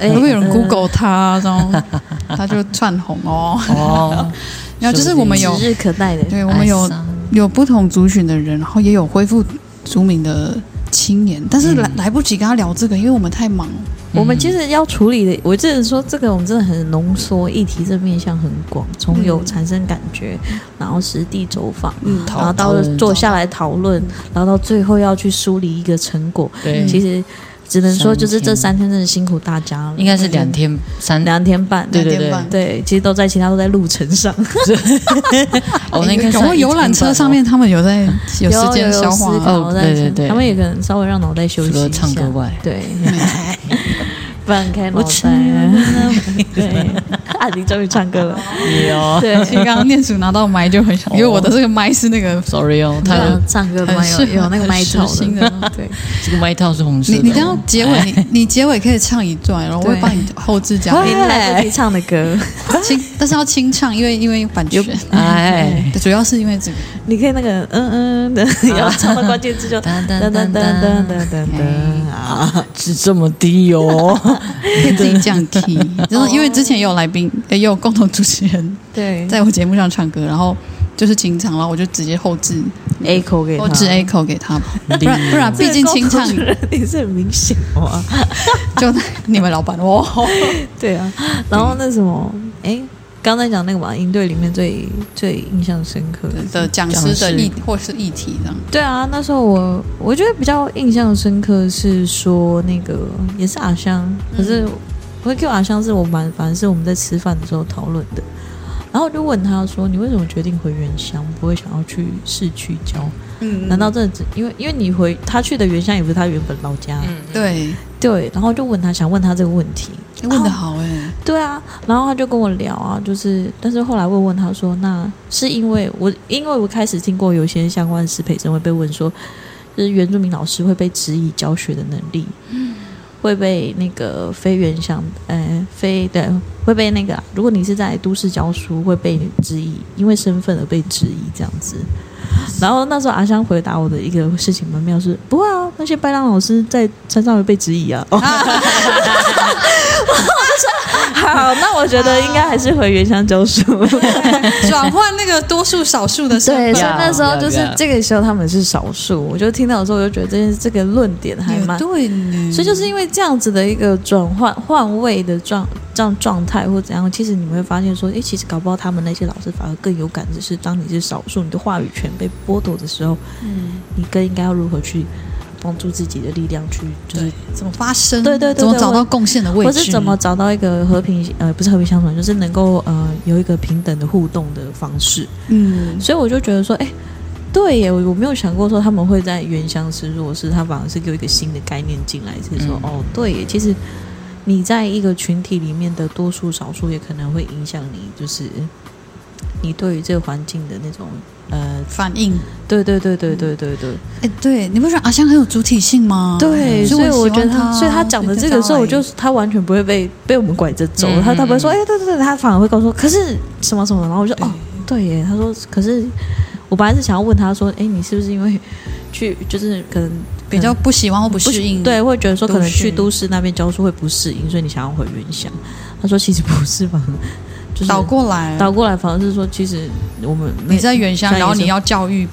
Speaker 2: 哎
Speaker 1: 会不会有人
Speaker 2: 呃。
Speaker 1: Google 他，然后 他就窜红哦？
Speaker 3: 哦，
Speaker 1: 然后就是我们有
Speaker 2: 指日可待的，
Speaker 1: 对，我们有有不同族群的人，然后也有恢复族名的青年，但是来、
Speaker 3: 嗯。
Speaker 1: 来不及跟他聊这个，因为我们太忙。
Speaker 2: 我们其实要处理的，我只能说这个，我们真的很浓缩，议题这面向很广，从有产生感觉，然后实地走访，
Speaker 1: 嗯。
Speaker 2: 然后到坐下来讨论，然后到最后要去梳理一个成果。
Speaker 3: 对，
Speaker 2: 其实只能说，就是这
Speaker 3: 三
Speaker 2: 三天真的辛苦大家了，
Speaker 3: 应该是两天三
Speaker 2: 两天半，
Speaker 3: 对对对。
Speaker 1: 两天半。
Speaker 2: 对，其实都在其他都在路程上，
Speaker 3: 哦，那应该是
Speaker 1: 搞不好游览车上面他们有在有时间消化。
Speaker 3: 哦对对对。
Speaker 2: 他们也可能稍微让脑袋休息一下。
Speaker 3: 唱歌外，
Speaker 2: 对，翻开
Speaker 3: 我
Speaker 2: 袋。对，阿婷终于唱歌了。
Speaker 3: 有。
Speaker 2: 对，
Speaker 1: 其实刚刚念祖拿到麦就很想，因为我的这个麦是那个
Speaker 3: ，sorry 哦，他
Speaker 2: 唱歌的麦有有那个麦
Speaker 1: 套
Speaker 2: 的。对，
Speaker 3: 这个麦套是红色。
Speaker 1: 你你刚刚结尾，你你结尾可以唱一段，然后我会帮你后置讲。
Speaker 2: 你来唱的歌，
Speaker 1: 清，但是要清唱，因为因为版权。
Speaker 3: 哎，
Speaker 1: 主要是因为这个。
Speaker 2: 你可以那个嗯嗯的，要唱到关键字就噔
Speaker 3: 噔
Speaker 2: 噔噔噔噔噔啊，
Speaker 3: 是这么低哦。
Speaker 1: 可以自己降 key。然后因为之前也有来宾，也有共同主持人
Speaker 2: 对，
Speaker 1: 在我节目上唱歌，然后就是清唱，然后我就直接后置
Speaker 2: A 口给他
Speaker 1: 后置 A 口给他，不然不然毕竟清唱
Speaker 2: 也是很明显哇。
Speaker 1: 就你们老板哦。
Speaker 2: 对啊，然后那什么，哎，刚才讲那个嘛，营队里面最最印象深刻的
Speaker 1: 的讲师的议或是议题这样。
Speaker 2: 对啊，那时候我我觉得比较印象深刻是说那个也是阿香，可是我会 Q 阿香是我蛮反正是我们在吃饭的时候讨论的，然后我就问他说：“你为什么决定回原乡，不会想要去市区教？
Speaker 1: 嗯
Speaker 2: 难道这只因为因为你回他去的原乡也不是他原本老家？嗯。
Speaker 1: 对。
Speaker 2: 对，然后就问他想问他这个问题，
Speaker 1: 问的好哎，
Speaker 2: 对啊，然后他就跟我聊啊，就是，但是后来问问他说，那是因为我，因为我开始听过有些相关的师培生会被问说，就是原住民老师会被质疑教学的能力，嗯会被那个非原乡，呃，非对，会被那个，如果你是在都市教书，会被质疑，因为身份而被质疑这样子。然后那时候阿香回答我的一个事情蛮妙是，不会啊，那些拜浪老师在山上会被质疑啊。好，那我觉得应该还是回原乡教书。
Speaker 1: 转换那个多数少数的身
Speaker 2: 对，所以那时候就是这个时候他们是少数，我就听到的时候，我就觉得这件这个论点还蛮。
Speaker 1: 对，
Speaker 2: 所以就是因为这样子的一个转换换位的状这样状态或怎样，其实你们会发现说，诶，其实搞不好他们那些老师反而更有感的是，当你是少数，你的话语权被剥夺的时候，
Speaker 1: 嗯，
Speaker 2: 你更应该要如何去帮助自己的力量去，就是
Speaker 1: 对，怎么发声？
Speaker 2: 对对
Speaker 1: 怎么找到贡献的位置？
Speaker 2: 或是怎么找到一个和平呃不是和平相处，就是能够呃有一个平等的互动的方式。
Speaker 1: 嗯，
Speaker 2: 所以我就觉得说，哎，对耶，我我没有想过说他们会在原乡是弱势，他反而是给我一个新的概念进来，是说，
Speaker 3: 嗯
Speaker 2: 哦，对耶，其实你在一个群体里面的多数少数，也可能会影响你，就是你对于这个环境的那种呃，
Speaker 1: 反应？
Speaker 2: 对对对对对对对。
Speaker 1: 哎，对，你不觉得阿香很有主体性吗？
Speaker 2: 对，所以我觉得
Speaker 1: 他，
Speaker 2: 所以他讲的这个时候，我就他完全不会被被我们拐着走，
Speaker 3: 嗯
Speaker 2: 他他不会说，
Speaker 3: 嗯
Speaker 2: 哎，对对对，他反而会告诉说，可是什么什么，然后我就哦，对耶，他说，可是我本来是想要问他说，哎，你是不是因为去就是可能
Speaker 1: 比较不喜欢或不
Speaker 2: 不
Speaker 1: 适应，
Speaker 2: 对，会觉得说可能去都市那边教书会不适应，所以你想要回原乡。他说其实不是吧，就是
Speaker 1: 倒过来，
Speaker 2: 倒过来，反而是说其实我们
Speaker 1: 你在原乡，然后你要教育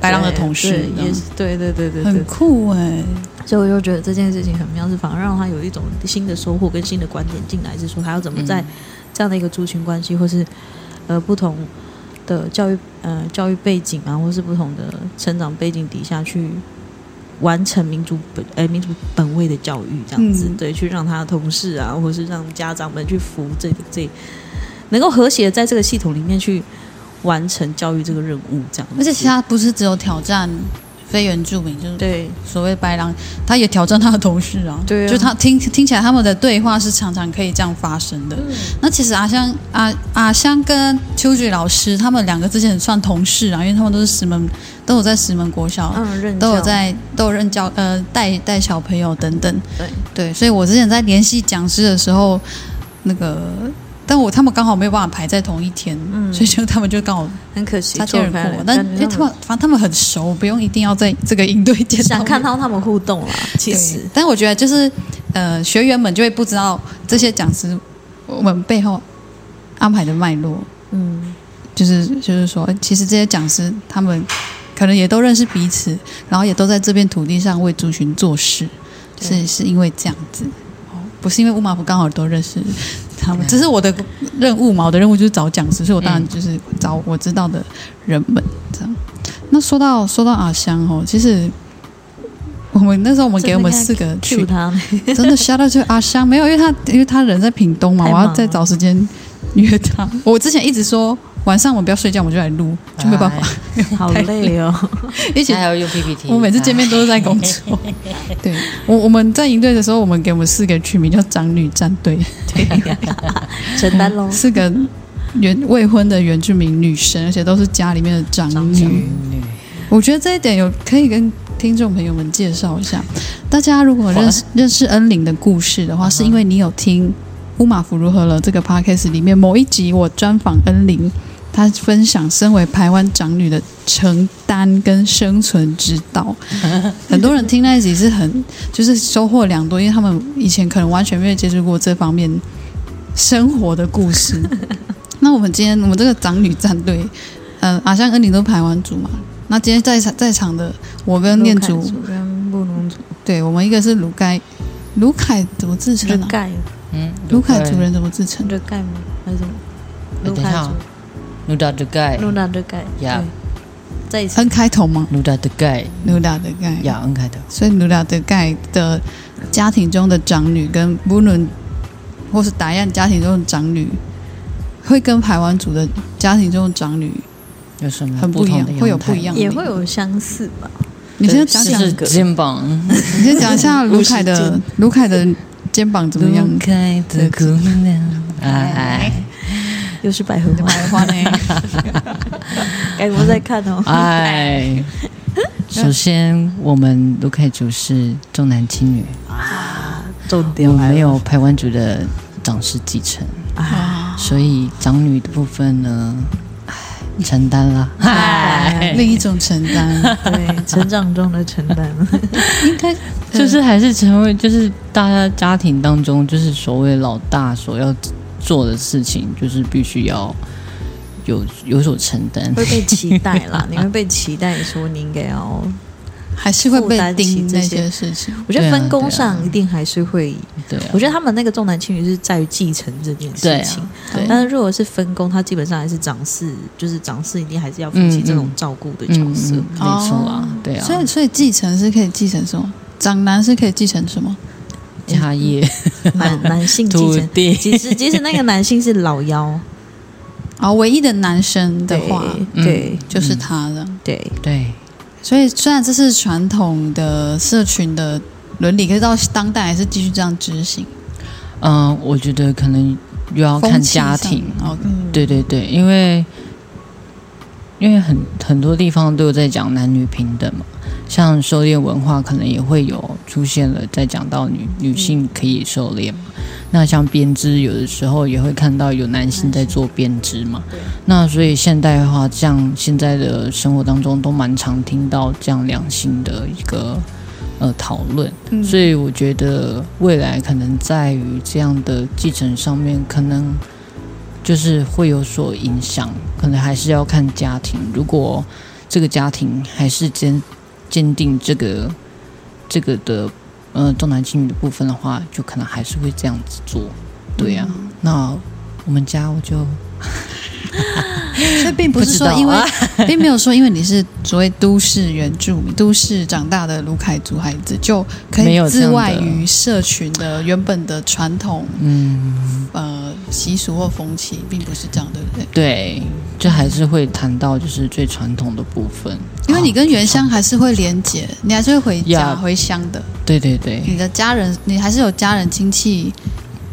Speaker 1: 白狼的同事
Speaker 2: 也是对对对对对
Speaker 1: 很，酷哎。
Speaker 2: 所以我就觉得这件事情很妙，是反而让他有一种新的收获跟新的观点进来，是说他要怎么在这样的一个族群关系，或是呃不同的教育呃教育背景啊，或是不同的成长背景底下去完成民族本呃民族本位的教育，这样子、
Speaker 1: 嗯。
Speaker 2: 对，去让他的同事啊，或是让家长们去服这个这能够和谐的在这个系统里面去完成教育这个任务，这样。
Speaker 1: 而且其他不是只有挑战非原住民，就是
Speaker 2: 对
Speaker 1: 所谓白狼，他也挑战他的同事啊。
Speaker 2: 对啊
Speaker 1: 就他听听起来他们的对话是常常可以这样发生的。那其实阿香阿阿香跟秋菊老师他们两个之前算同事啊，因为他们都是石门，都有在石门国小。
Speaker 2: 嗯，任
Speaker 1: 都有在都有任教呃带带小朋友等等，
Speaker 2: 对
Speaker 1: 对，所以我之前在联系讲师的时候，那个但我他们刚好没有办法排在同一天，
Speaker 2: 嗯。
Speaker 1: 所以就他们就刚好
Speaker 2: 很可惜
Speaker 1: 擦肩而
Speaker 2: 错
Speaker 1: 过。但因为他们反正他们很熟，不用一定要在这个营队见到
Speaker 2: 想看到他们互动啦，其
Speaker 1: 对
Speaker 2: 实
Speaker 1: 但我觉得就是呃学员们就会不知道这些讲师我们背后安排的脉络，
Speaker 2: 嗯。
Speaker 1: 就是就是说，其实这些讲师他们可能也都认识彼此，然后也都在这片土地上为族群做事，是是因为这样子，哦，不是因为乌马普刚好都认识他们，只是我的任务嘛，我的任务就是找讲师，所以我当然就是找我知道的人们这样。那说到说到阿香哦，其实我们那时候我们给我们四个去
Speaker 2: 他，
Speaker 1: 真的 shout out 就阿香，没有，因为他因为他人在屏东嘛，我要再找时间约他。我之前一直说，我晚上我们不要睡觉，我们就来录，就没有办法
Speaker 2: 好累哦。
Speaker 1: 一起
Speaker 3: 还要用 PPT。
Speaker 1: 我每次见面都是在工作。对我我们在营队的时候，我们给我们四个取名叫“长女战队
Speaker 2: 承担喽”，。
Speaker 1: 四个原未婚的原住民女生，而且都是家里面的长。
Speaker 3: 女
Speaker 1: 我觉得这一点有可以跟听众朋友们介绍一下。大家如果认识认识恩玲的故事的话，是因为你有听《乌马福如何了》这个 podcast 里面某一集，我专访恩玲，她分享身为台湾长女的承担跟生存之道。很多人听那一集是很就是收获良多，因为他们以前可能完全没有接触过这方面生活的故事。那我们今天我们这个长女战队，呃，阿香恩玲都是台湾族嘛。那今天在场在场的我跟念祖，
Speaker 2: 跟布农族
Speaker 1: 对我们一个是卢盖，卢凯怎么自称啊？
Speaker 2: 热盖，
Speaker 3: 嗯，
Speaker 1: 卢凯族人怎么自称？
Speaker 2: 卢盖吗？还是什么？卢凯族，
Speaker 3: 努达的盖，
Speaker 2: 努达的盖。
Speaker 3: 呀
Speaker 2: 对，再一次
Speaker 1: N 开头吗？
Speaker 3: 努达的盖，
Speaker 1: 努达的盖，
Speaker 3: 呀，，N 开头。
Speaker 1: 所以努达的盖的家庭中的长女跟布伦或是达样家庭中的长女，会跟排湾族的家庭中的长女
Speaker 3: 有什么
Speaker 1: 很不一样
Speaker 3: 同的
Speaker 1: 会有不一样
Speaker 2: 也会有相似吧。
Speaker 1: 你先讲讲，
Speaker 3: 肩膀，
Speaker 1: 你先讲一下卢凯的卢凯的肩膀怎么样？
Speaker 3: 卢凯的姑娘，哎
Speaker 2: 又是百合花，
Speaker 1: 白花呢？
Speaker 2: 哎，我在看哦。
Speaker 3: 哎。首先，我们卢凯族是重男轻女啊，
Speaker 2: 重
Speaker 3: 我
Speaker 2: 点来了
Speaker 3: 没有排湾族的长势继承，
Speaker 2: 啊，
Speaker 3: 所以长女的部分呢，唉，承担了。
Speaker 2: 哎
Speaker 1: 另一种承担，
Speaker 2: 对，成长中的承担。
Speaker 1: 应该
Speaker 3: 就是还是成为就是大家家庭当中就是所谓老大所要做的事情，就是必须要有有所承担。
Speaker 2: 会被期待啦，你会被期待说你应该要。
Speaker 1: 还是会被
Speaker 2: 担起
Speaker 1: 盯
Speaker 2: 这些
Speaker 1: 些事情。
Speaker 2: 我觉得分工上一定还是会，
Speaker 3: 对啊，
Speaker 2: 我觉得他们那个重男轻女是在于继承这件事情。
Speaker 3: 啊，对，
Speaker 2: 但是如果是分工，他基本上还是长势，就是长势一定还是要负起这种照顾的角
Speaker 3: 嗯
Speaker 2: 色。
Speaker 3: 嗯，没错啊，对啊，
Speaker 1: 所以所以继承是可以继承什么？长男是可以继承什么？
Speaker 3: 家业、
Speaker 2: 男男性继承，其实其实那个男性是老幺，
Speaker 1: 啊，唯一的男生的话，
Speaker 2: 对
Speaker 1: 就是他了。
Speaker 2: 对，
Speaker 3: 对，
Speaker 1: 所以虽然这是传统的社群的伦理，可是到当代还是继续这样执行。
Speaker 3: 嗯，我觉得可能又要看家庭，
Speaker 1: 哦，
Speaker 3: 对对对，因为因为很很多地方都有在讲男女平等嘛，像狩猎文化可能也会有出现了，在讲到女女性可以狩猎嘛。那像编织，有的时候也会看到有男性在做编织嘛。那所以现代化，像现在的生活当中，都蛮常听到这样两性的一个呃讨论。
Speaker 1: 嗯
Speaker 3: 所以我觉得未来可能在于这样的继承上面，可能就是会有所影响，可能还是要看家庭。如果这个家庭还是坚坚定这个这个的呃重男轻女的部分的话，就可能还是会这样子做。对呀、
Speaker 1: 嗯
Speaker 3: 那我们家我就
Speaker 1: 所以并不是说因为
Speaker 3: 啊，
Speaker 1: 并没有说因为你是所谓都市原住民、都市长大的卢凯族孩子，就可以自外于社群的原本的传统
Speaker 3: 嗯，
Speaker 1: 呃习俗或风气，并不是这样，对不对？
Speaker 3: 对，就还是会谈到就是最传统的部分，
Speaker 1: 因为你跟原
Speaker 3: 哦
Speaker 1: 乡还是会连结，你还是会回家、
Speaker 3: 呀
Speaker 1: 回乡的。
Speaker 3: 对对对，
Speaker 1: 你的家人，你还是有家人亲戚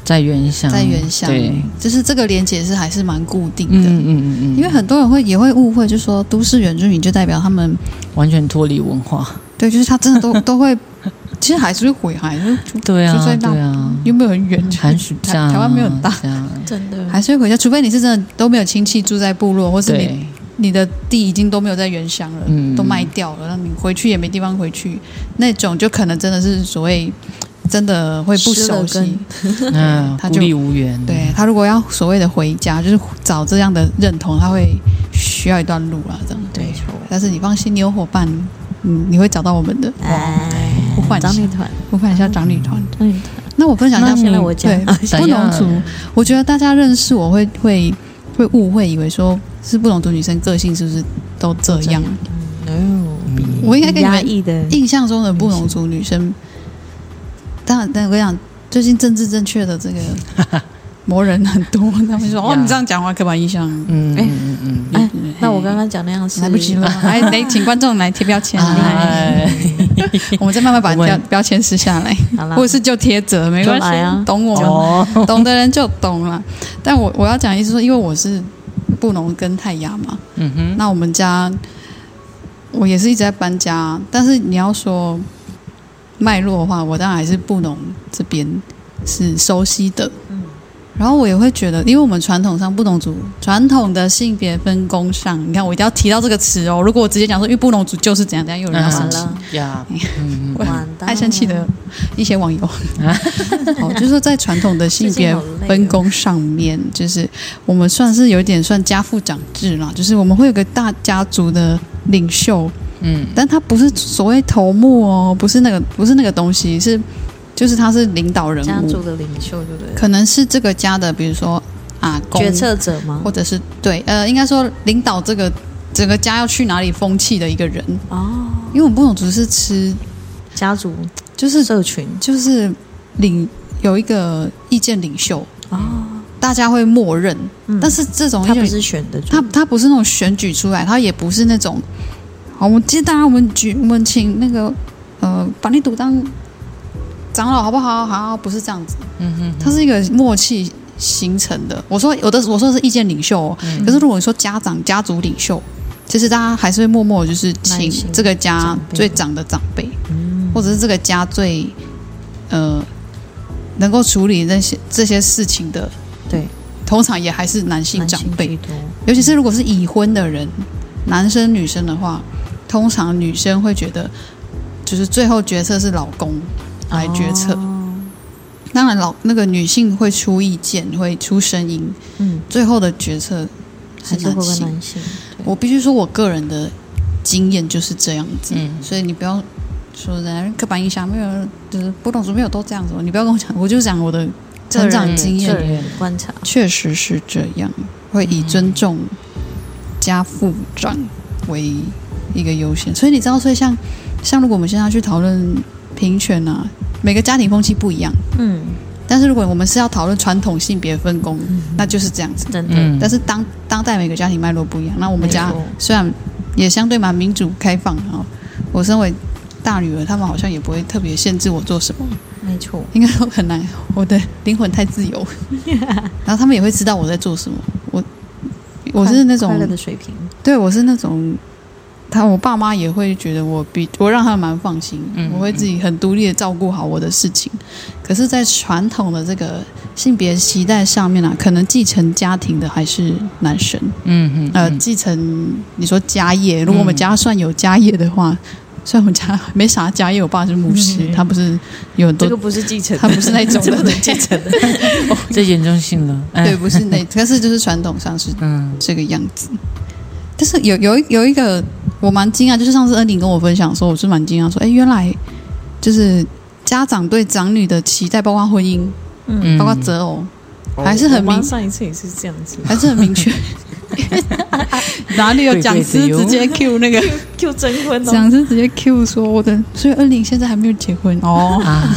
Speaker 3: 在原乡，
Speaker 1: 在原乡，
Speaker 3: 对，
Speaker 1: 就是这个连结是还是蛮固定的。
Speaker 3: 嗯嗯嗯嗯，
Speaker 1: 因为很多人会也会误会，就说都市原住民就代表他们
Speaker 3: 完全脱离文化，
Speaker 1: 对，就是他真的都 都会，其实还是会回海，
Speaker 3: 对啊
Speaker 1: 就在，那
Speaker 3: 对啊，
Speaker 1: 又没有很远，就
Speaker 3: 寒暑假啊，
Speaker 1: 台台湾没有很大，
Speaker 3: 这样。
Speaker 2: 真的。
Speaker 1: 还是会回家，除非你是真的都没有亲戚住在部落，或是你，你的地已经都没有在原乡了，
Speaker 3: 嗯。
Speaker 1: 都卖掉了，那你回去也没地方回去，那种就可能真的是所谓真的会不熟悉。
Speaker 3: 嗯，
Speaker 1: 他就
Speaker 3: 孤立无援，
Speaker 1: 对他如果要所谓的回家，就是找这样的认同，他会需要一段路啊，这样
Speaker 2: 对。
Speaker 1: 但是你放心，你有伙伴，嗯，你会找到我们的。
Speaker 2: 哎
Speaker 1: 呼唤，
Speaker 2: 长女团，
Speaker 1: 呼唤一下长女团。
Speaker 2: 长女团，
Speaker 1: 那我分享一下
Speaker 2: 我家
Speaker 1: 对
Speaker 3: 怎样
Speaker 1: 布农族，我觉得大家认识我会会会误会，以为说是不农族女生个性是不是都这样？
Speaker 2: 嗯，
Speaker 1: 我应该跟你们印象中的不农族女生，当然，但我跟你讲，最近政治正确的这个 魔人很多，他们说哦，你这样讲话刻板印象，
Speaker 3: 嗯
Speaker 2: 哎
Speaker 3: 嗯嗯。
Speaker 2: 哎，那我刚刚讲那样是
Speaker 1: 来不及了，来来，请观众来贴标签 我们再慢慢把标标签撕下来，或者是就贴着，没关系，懂我
Speaker 3: 哦，
Speaker 1: 懂的人就懂了。但我我要讲的意思说，因为我是布农跟泰雅嘛，
Speaker 3: 嗯哼，
Speaker 1: 那我们家我也是一直在搬家，但是你要说脉络的话，我当然还是布农这边是熟悉的。
Speaker 2: 嗯
Speaker 1: 然后我也会觉得，因为我们传统上布农族传统的性别分工上，你看我一定要提到这个词哦。如果我直接讲说，因为布农族就是怎样怎样，有人要生气，
Speaker 3: 呀，嗯
Speaker 1: 我
Speaker 2: 完蛋，
Speaker 1: 爱生气的一些网友。好，就是说在传统的性别分工上面，就是我们算是有一点算家父长制啦，就是我们会有个大家族的领袖，
Speaker 3: 嗯。
Speaker 1: 但他不是所谓头目哦，不是那个不是那个东西，是就是他是领导人物。
Speaker 2: 家族，的领袖，对不对？
Speaker 1: 可能是这个家的，比如说啊
Speaker 2: 决策者吗？
Speaker 1: 或者是对呃，应该说领导这个整个家要去哪里风气的一个人，
Speaker 2: 哦，
Speaker 1: 因为我们不种族是吃
Speaker 2: 家族
Speaker 1: 就是
Speaker 2: 社群。
Speaker 1: 就是领有一个意见领袖，
Speaker 2: 哦，
Speaker 1: 大家会默认，
Speaker 2: 嗯。
Speaker 1: 但是这种
Speaker 2: 他不是选的，
Speaker 1: 他他不是那种选举出来，他也不是那种，好，我们今天当然我们举我们请那个呃把你堵当长老好不好？好，不是这样子，
Speaker 3: 嗯哼，
Speaker 1: 它是一个默契形成的。我说有的我说的是意见领袖、哦，可是如果你说家长家族领袖，其实大家还是会默默就是请这个家最长的长辈，
Speaker 2: 嗯
Speaker 1: 或者是这个家最呃能够处理那些这些事情的，
Speaker 2: 对，
Speaker 1: 通常也还是男性长辈。
Speaker 2: 多，
Speaker 1: 尤其是如果是已婚的人，男生女生的话，通常女生会觉得，就是最后决策是老公来决策。
Speaker 2: 哦。
Speaker 1: 当然老那个女性会出意见，会出声音，
Speaker 2: 嗯，
Speaker 1: 最后的决策是
Speaker 2: 还是
Speaker 1: 性。
Speaker 2: 男性，
Speaker 1: 我必须说，我个人的经验就是这样子，
Speaker 3: 嗯。
Speaker 1: 所以你不要说人刻板印象，没有人就是不懂族没有都这样子，你不要跟我讲，我就讲我的成长经验。
Speaker 2: 观察，
Speaker 1: 确实是这样，会以尊重加父长为一个优先。所以你知道，所以像像如果我们现在去讨论平权啊，每个家庭风气不一样。
Speaker 2: 嗯，
Speaker 1: 但是如果我们是要讨论传统性别分工，那就是这样子。
Speaker 2: 真的，
Speaker 3: 嗯，
Speaker 1: 但是当当代每个家庭脉络不一样，那我们家虽然也相对蛮民主开放的啊，我身为大女儿，他们好像也不会特别限制我做什么。
Speaker 2: 没错，
Speaker 1: 应该都很难，我的灵魂太自由，然后他们也会知道我在做什么。我我是那种
Speaker 2: 快乐的水平，
Speaker 1: 对我是那种，他我爸妈也会觉得我比我让他们蛮放心，
Speaker 3: 嗯
Speaker 1: 我会自己很独立的照顾好我的事情。可是，在传统的这个性别期待上面啊，可能继承家庭的还是男生。
Speaker 3: 嗯嗯
Speaker 1: 呃，继承你说家业，如果我们家算有家业的话，虽然我们家没啥家业，我爸是牧师，他不是有很多
Speaker 2: 这个不是继承，
Speaker 1: 他不是那种
Speaker 2: 这
Speaker 1: 的
Speaker 2: 不是继承的，
Speaker 3: 这严重性了，哎
Speaker 1: 对，，不是那，但是就是传统上是
Speaker 3: 嗯
Speaker 1: 这个样子。但是有有有一个我蛮惊讶，就是上次恩玲跟我分享说，我是蛮惊讶说，哎，原来就是家长对长女的期待，包括婚姻，
Speaker 2: 嗯，
Speaker 1: 包括择偶，还是很明
Speaker 2: 上一次也是这样子。
Speaker 1: 还是很明确。哪里有讲师直接 Q 那个，
Speaker 2: Q 征婚哦，
Speaker 1: 讲师直接 Q 说我的，所以恩玲现在还没有结婚。哦。
Speaker 3: 啊，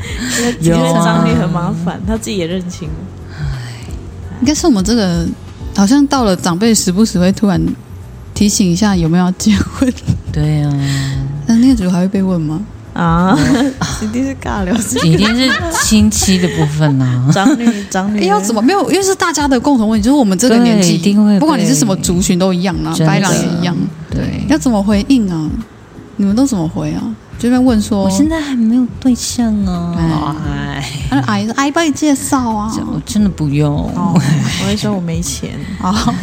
Speaker 2: 因为长女很麻烦，她自己也认清。了，
Speaker 1: 应该是我们这个好像到了长辈时不时会突然提醒一下有没有要结婚，
Speaker 3: 对呀，
Speaker 1: 那那个主还会被问吗？
Speaker 2: 啊，一定是尬聊，
Speaker 3: 一定是亲戚的部分呐，
Speaker 2: 长女长女
Speaker 1: 哎，要怎么没有？因为是大家的共同问题，就是我们这个年纪
Speaker 3: 一定会
Speaker 1: 不管你是什么族群都一样啦，白狼也一样。
Speaker 3: 对，
Speaker 1: 要怎么回应啊？你们都怎么回啊？就在问说，
Speaker 3: 我现在还没有对象啊，哎，
Speaker 1: 他说阿姨说阿姨帮你介绍啊。
Speaker 3: 我真的不用。
Speaker 1: 哦，
Speaker 2: 我会说我没钱，
Speaker 1: 好，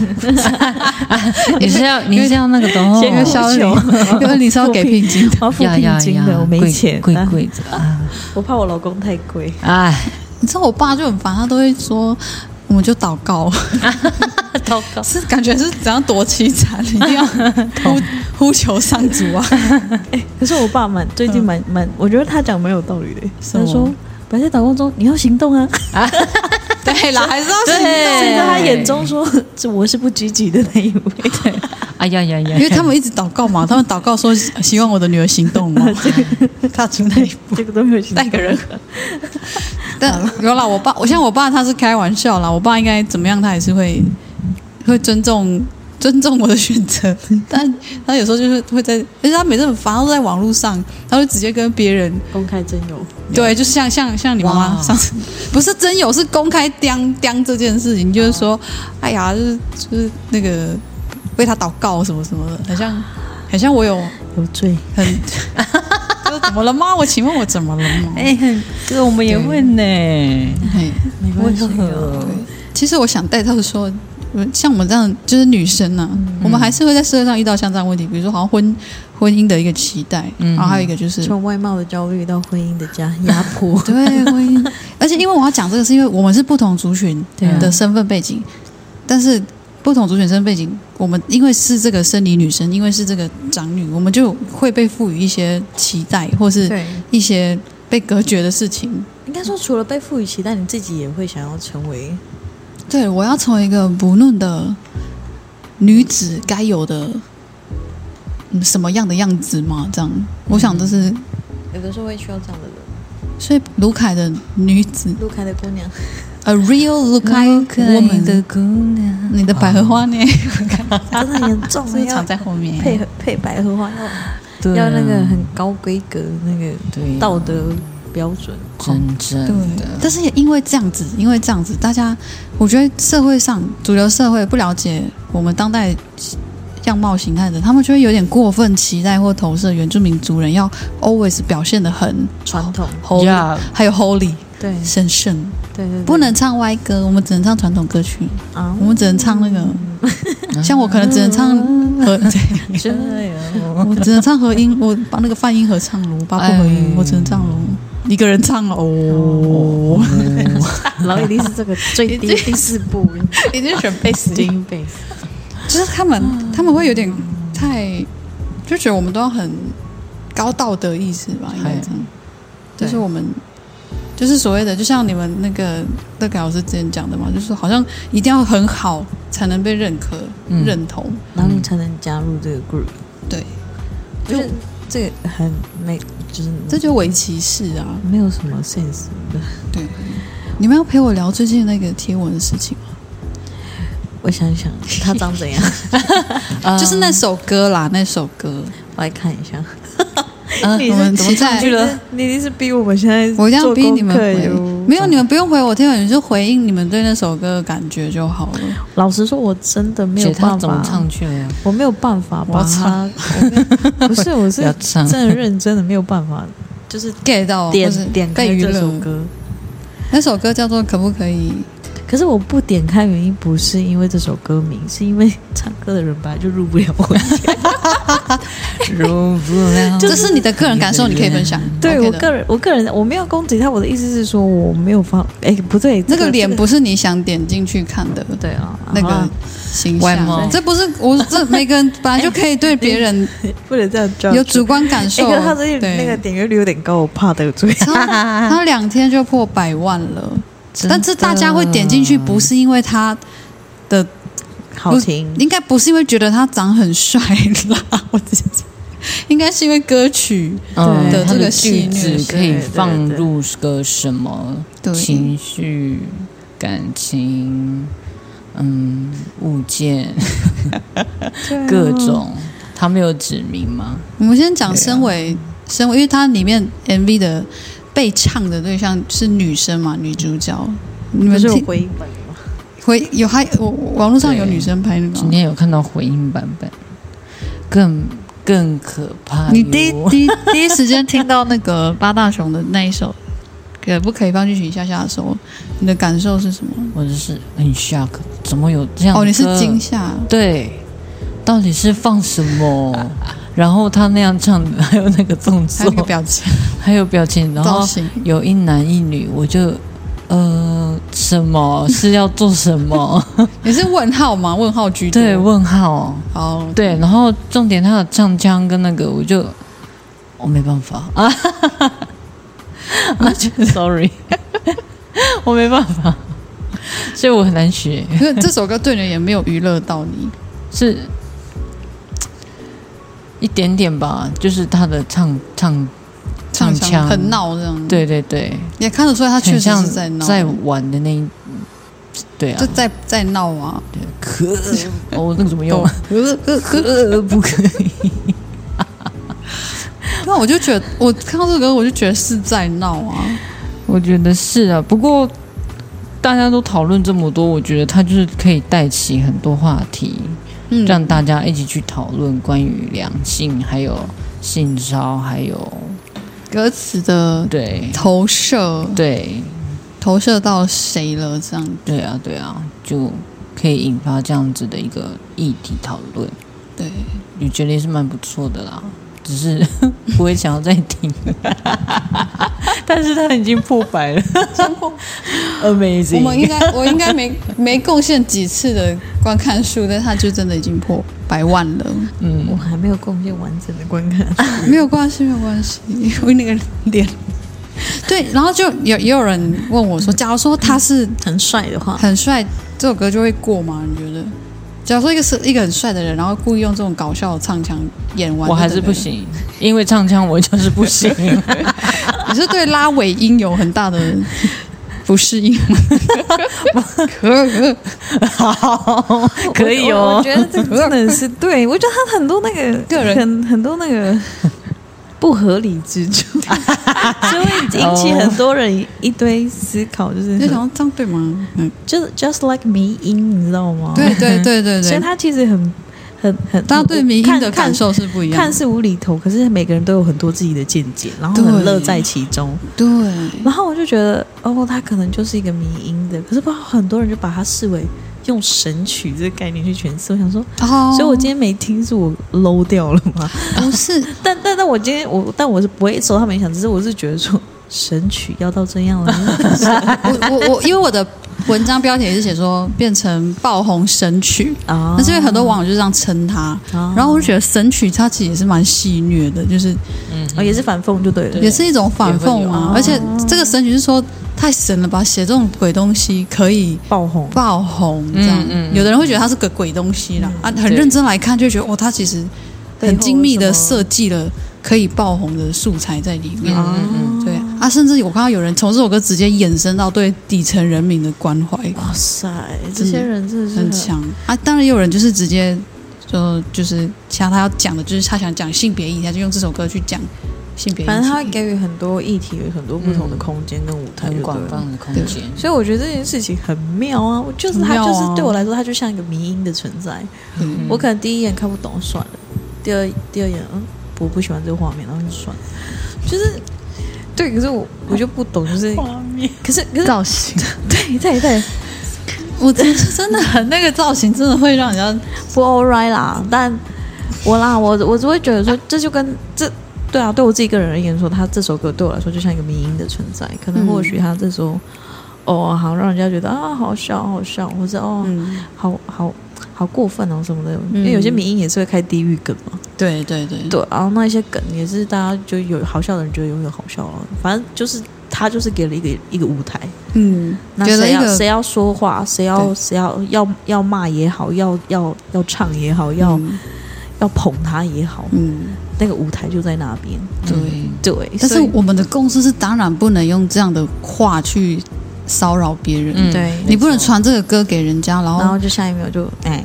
Speaker 3: 你是要你是要那个的哦，
Speaker 2: 先
Speaker 1: 因为肖玲，因为你是要给聘金
Speaker 2: 要聘金的，我没
Speaker 3: 贵
Speaker 2: 钱，啊。
Speaker 3: 贵贵的啊，
Speaker 2: 我怕我老公太贵，
Speaker 3: 哎，
Speaker 1: 你知道我爸就很烦，他都会说。我们就祷告，
Speaker 3: 祷告，
Speaker 1: 是感觉是怎样多凄惨，一定要呼呼求上主啊！
Speaker 2: 可是我爸蛮最近蛮蛮，我觉得他讲蛮有道理的。他说白在祷告中你要行动啊，
Speaker 1: 对啦，还是要行动
Speaker 2: 所以在他眼中说，这我是不积极的那一位。
Speaker 3: 哎呀呀呀，
Speaker 1: 因为他们一直祷告嘛，他们祷告说希望我的女儿行动嘛，踏出那一步，
Speaker 2: 这个都没有行动
Speaker 1: 带个人。但有啦，我爸，我像我爸他是开玩笑啦，我爸应该怎么样，他也是会会尊重尊重我的选择，但他有时候就是会在，而且他每次很烦，在网络上，他会直接跟别人
Speaker 2: 公开真友，
Speaker 1: 对，就像像像你妈妈上次。不是真友，是公开刁刁这件事情，就是说，哎呀，就是就是那个为他祷告什么什么的，很像 好像我有
Speaker 2: 有罪。
Speaker 1: 很，就是怎么了吗？我请问我怎么了吗？
Speaker 3: 哎，哥我们也问呢。
Speaker 1: 哎
Speaker 2: 没关系
Speaker 1: 其实我想带到说，呃像我们这样就是女生呢、我们还是会在社会上遇到像这样的问题，比如说好像婚婚姻的一个期待，
Speaker 3: 嗯
Speaker 1: 然后还有一个就是。
Speaker 2: 从外貌的焦虑到婚姻的加压迫
Speaker 1: 对婚姻，而且因为我要讲这个，是因为我们是不同族群的身份背景，但是不同族群身份背景，我们因为是这个生理女生，因为是这个长女，我们就会被赋予一些期待，或是
Speaker 2: 对，
Speaker 1: 一些被隔绝的事情。
Speaker 2: 应该说除了被赋予期待，你自己也会想要成为
Speaker 1: 对我要成为一个不论的女子该有的、嗯、什么样的样子嘛？这样，我想这是
Speaker 2: 有的时候会需要这样的人。
Speaker 1: 所以卢凯的女子
Speaker 2: 卢凯的姑娘
Speaker 1: ，，a real 卢凯 woman
Speaker 3: 的姑娘，
Speaker 1: 你的百合花呢？
Speaker 2: 真的很严重
Speaker 1: 是不是藏
Speaker 2: 要
Speaker 1: 在后面？
Speaker 2: 配合配百合花，要要那个很高规格那个
Speaker 3: 对
Speaker 2: 道德标准。
Speaker 3: 真正的，，
Speaker 1: 但是也因为这样子，因为这样子，大家我觉得社会上主流社会不了解我们当代样貌形态的，他们就会有点过分期待或投射原住民族人要 always 表现的很
Speaker 2: 传统
Speaker 1: ，holy，、
Speaker 3: 呀
Speaker 1: 还有 holy
Speaker 2: 对。
Speaker 1: 神圣，
Speaker 2: 对对，对。
Speaker 1: 不能唱歪歌，我们只能唱传统歌曲，
Speaker 2: 啊。
Speaker 1: 我们只能唱那个，像我可能只能唱和，对。
Speaker 3: 这样
Speaker 1: 我只能唱和音，我把那个泛音合唱喽，八部合音
Speaker 3: 哎，
Speaker 1: 我只能唱喽，一个人唱哦，
Speaker 2: 然后一定是这个最低第四步，
Speaker 1: 一定选贝斯
Speaker 2: 精贝斯。
Speaker 1: 就是他们他们会有点太就觉得我们都要很高道德意识吧，应该这样。就是我们就是所谓的，就像你们那个乐凯老师之前讲的嘛，就是好像一定要很好才能被认可、
Speaker 3: 嗯
Speaker 1: 认同。
Speaker 2: 然后你才能加入这个 group。
Speaker 1: 对，
Speaker 2: 就是这个很没，就是
Speaker 1: 这就围棋式啊！
Speaker 2: 没有什么 sense 的。
Speaker 1: 对，你们要陪我聊最近那个贴文的事情吗？
Speaker 2: 我想想，他长怎样？
Speaker 1: 就是那首歌啦，那首歌，
Speaker 2: 我来看一下。
Speaker 3: 啊
Speaker 2: 你
Speaker 1: 我们
Speaker 2: 是
Speaker 1: 期待
Speaker 2: 去了，你一定是逼我们现在
Speaker 1: 我一定要逼你们回。没有，你们不用回我贴文，你就回应你们对那首歌的感觉就好了。
Speaker 2: 老实说，我真的没有办法
Speaker 3: 怎么唱，去了？
Speaker 2: 我没有办法把它。不是，我是 真的认真的没有办法，就是
Speaker 1: get 到
Speaker 2: 点点开
Speaker 1: 被
Speaker 2: 这首歌。
Speaker 1: 那首歌叫做可不可以？
Speaker 2: 可是我不点开原因不是因为这首歌名，是因为唱歌的人本来就入不了婚。
Speaker 3: 入不了。
Speaker 1: 这是你的个人感受，你可以分享。
Speaker 2: 对我个人，我个人我没有攻击他，我的意思是说我没有放，哎，不对，这
Speaker 1: 那个脸不是你想点进去看的
Speaker 2: 对啊，
Speaker 1: 那个形象，这不是我这每个人本来就可以对别人
Speaker 2: 不能这样叫。
Speaker 1: 有主观感
Speaker 2: 哎，
Speaker 1: 受
Speaker 2: 他
Speaker 1: 对
Speaker 2: 那个点阅率有点高，我怕得罪。
Speaker 1: 超他两天就破百万了，但是大家会点进去，不是因为他的，
Speaker 2: 好听，
Speaker 1: 应该不是因为觉得他长很帅啦，我直接讲，应该是因为歌曲
Speaker 3: 嗯
Speaker 2: 的
Speaker 1: 这个戏
Speaker 3: 句子可以放入个什么情绪、感情，嗯，物件 各种，他没有指明吗？
Speaker 1: 我们先讲身为身为，因为它里面 MV 的被唱的对象是女生嘛，女主角。你
Speaker 2: 们是有回音版的吗？
Speaker 1: 回有还我网络上有女生拍那个吗，
Speaker 3: 今天有看到回音版本，更更可怕。
Speaker 1: 你第一第一第一时间听到那个八大雄的那一首，可不可以放进去一下下的时候，你的感受是什么？
Speaker 3: 我就是很 shock，怎么有这样
Speaker 1: 哦，你是惊吓，
Speaker 3: 对，到底是放什么？然后他那样唱的，还有那个动作
Speaker 1: 还有，表情
Speaker 3: 还有表情，然后，有一男一女，我就呃，什么是要做什么？
Speaker 1: 你是问号吗？问号居多。
Speaker 3: 对，问号，
Speaker 1: 哦，
Speaker 3: 对，然后重点他的唱腔跟那个，我就我没办法啊，啊就，sorry，我没办法，所以我很难学，
Speaker 1: 因为这首歌对你也没有娱乐到你。
Speaker 3: 是一点点吧，就是他的唱唱
Speaker 1: 唱
Speaker 3: 腔
Speaker 1: 很闹这样。，
Speaker 3: 对对对，
Speaker 1: 也看得出来他确实是在闹，
Speaker 3: 在玩的那一，对啊
Speaker 1: 就，在在闹啊。
Speaker 3: 可哦，那个怎么用 啊？
Speaker 1: 可可
Speaker 3: 可不可以？
Speaker 1: 那我就觉得，我看到这个歌，我就觉得是在闹啊。
Speaker 3: 我觉得是啊，不过大家都讨论这么多，我觉得他就是可以带起很多话题，
Speaker 1: 嗯，
Speaker 3: 让大家一起去讨论关于两性，还有性骚，还有
Speaker 1: 歌词的
Speaker 3: 对
Speaker 1: 投射，
Speaker 3: 对。
Speaker 1: 投射到谁了？这样
Speaker 3: 对啊对啊，就可以引发这样子的一个议题讨论，
Speaker 1: 对，
Speaker 3: 我觉得也是蛮不错的啦。只是 不会想要再听，但是他已经破百了，amazing。
Speaker 1: 我们应该，我应该没没贡献几次的观看数，但他就真的已经破百万了。
Speaker 2: 嗯我
Speaker 3: 嗯，
Speaker 2: 还没有贡献完整的观看。
Speaker 1: 没有关系，没有关系，因为那个脸。对，然后就有也有人问我说，假如说他是
Speaker 2: 很帅的话，
Speaker 1: 很帅，这首歌就会过吗？你觉得？假如说一个是一个很帅的人，然后故意用这种搞笑的唱腔演完，
Speaker 3: 我还是不。行，因为唱腔我就是不行。
Speaker 1: 你是对拉尾音有很大的不适应吗？可
Speaker 3: 好，可以哦
Speaker 2: 我我。觉得这个 真的是对，我觉得他很多那个
Speaker 1: 个人
Speaker 2: 很很多那个不合理之处，就会引起很多人一堆思考，就是
Speaker 1: 就想说这样对吗？嗯，
Speaker 2: 就是 just like 迷音，你知道吗？
Speaker 1: 对对对对对，
Speaker 2: 所以他其实很很很，
Speaker 1: 大家对迷音
Speaker 2: 看
Speaker 1: 的感受是不一样的。
Speaker 2: 看似无厘头，可是每个人都有很多自己的见解，然后
Speaker 1: 对
Speaker 2: 很乐在其中。
Speaker 1: 对，
Speaker 2: 然后我就觉得，哦，他可能就是一个迷音的，可是不知道很多人就把他视为用神曲这个概念去诠释。我想说，
Speaker 1: 哦
Speaker 2: 所以我今天没听是我 low 掉了吗？
Speaker 1: 不是
Speaker 2: 但但但我今天我但我是不会受他们影响，只是我是觉得说神曲要到这样了，
Speaker 1: 我我我，因为我的文章标题也是写说变成爆红神曲，
Speaker 2: 啊
Speaker 1: 那是因为很多网友就这样称它，
Speaker 2: 啊
Speaker 1: 然后我就觉得神曲它其实也是蛮戏谑的，就是
Speaker 3: 嗯
Speaker 2: 哦也是反讽就对了，
Speaker 1: 也是一种反讽嘛
Speaker 2: 也会有。
Speaker 1: 而且这个神曲是说太神了吧，写这种鬼东西可以
Speaker 2: 爆红。
Speaker 1: 爆红这样。
Speaker 3: 嗯
Speaker 1: 有的人会觉得它是个鬼东西啦，啊，很认真来看就觉得哦，它其实很精密的设计了可以爆红的素材在里面。
Speaker 2: 啊
Speaker 1: 甚至我看到有人从这首歌直接延伸到对底层人民的关怀，
Speaker 2: 哇塞，这些人真的是
Speaker 1: 很强啊。当然也有人就是直接就就是像他要讲的，就是他想讲性别议题，他就用这首歌去讲性别。
Speaker 2: 反正他会给予很多议题，有很多不同的空间跟舞台，
Speaker 3: 很广泛的空间。
Speaker 2: 所以我觉得这件事情很妙啊！我就是它，
Speaker 1: 很妙啊
Speaker 2: 就是对我来说，他就像一个迷音的存在。
Speaker 1: 嗯
Speaker 2: 我可能第一眼看不懂，算了；第二第二眼，嗯，我不喜欢这个画面，然后就算了。就是对，可是我我就不懂，就是画
Speaker 3: 面
Speaker 2: 可是可是
Speaker 1: 造型，
Speaker 2: 对对对，
Speaker 1: 我真是真的很那个造型，真的会让人家
Speaker 2: 不 all right 啦。但我啦，我我只会觉得说，这就跟这对啊，对我自己个人而言说，他这首歌对我来说就像一个迷音的存在。可能
Speaker 1: 嗯
Speaker 2: 或许他这时候、哦，好让人家觉得啊，好笑好笑，或者哦，
Speaker 1: 嗯，
Speaker 2: 好好好过分哦什么的。
Speaker 1: 嗯
Speaker 2: 因为有些民音也是会开地狱梗嘛，
Speaker 1: 对对对
Speaker 2: 对，然后那一些梗也是大家就有好笑的人觉得永远好笑了，反正就是他就是给了一个一个舞台。
Speaker 1: 嗯，
Speaker 2: 那谁要谁要说话，谁要谁要要要骂也好，要要要唱也好，要、
Speaker 1: 嗯
Speaker 2: 要捧他也好，
Speaker 1: 嗯，
Speaker 2: 那个舞台就在那边。
Speaker 1: 对。
Speaker 2: 对，
Speaker 1: 但是我们的公司是当然不能用这样的话去骚扰别人，
Speaker 3: 嗯
Speaker 2: 对
Speaker 1: 你不能传这个歌给人家，然后
Speaker 2: 然
Speaker 1: 后
Speaker 2: 后就下一秒就哎，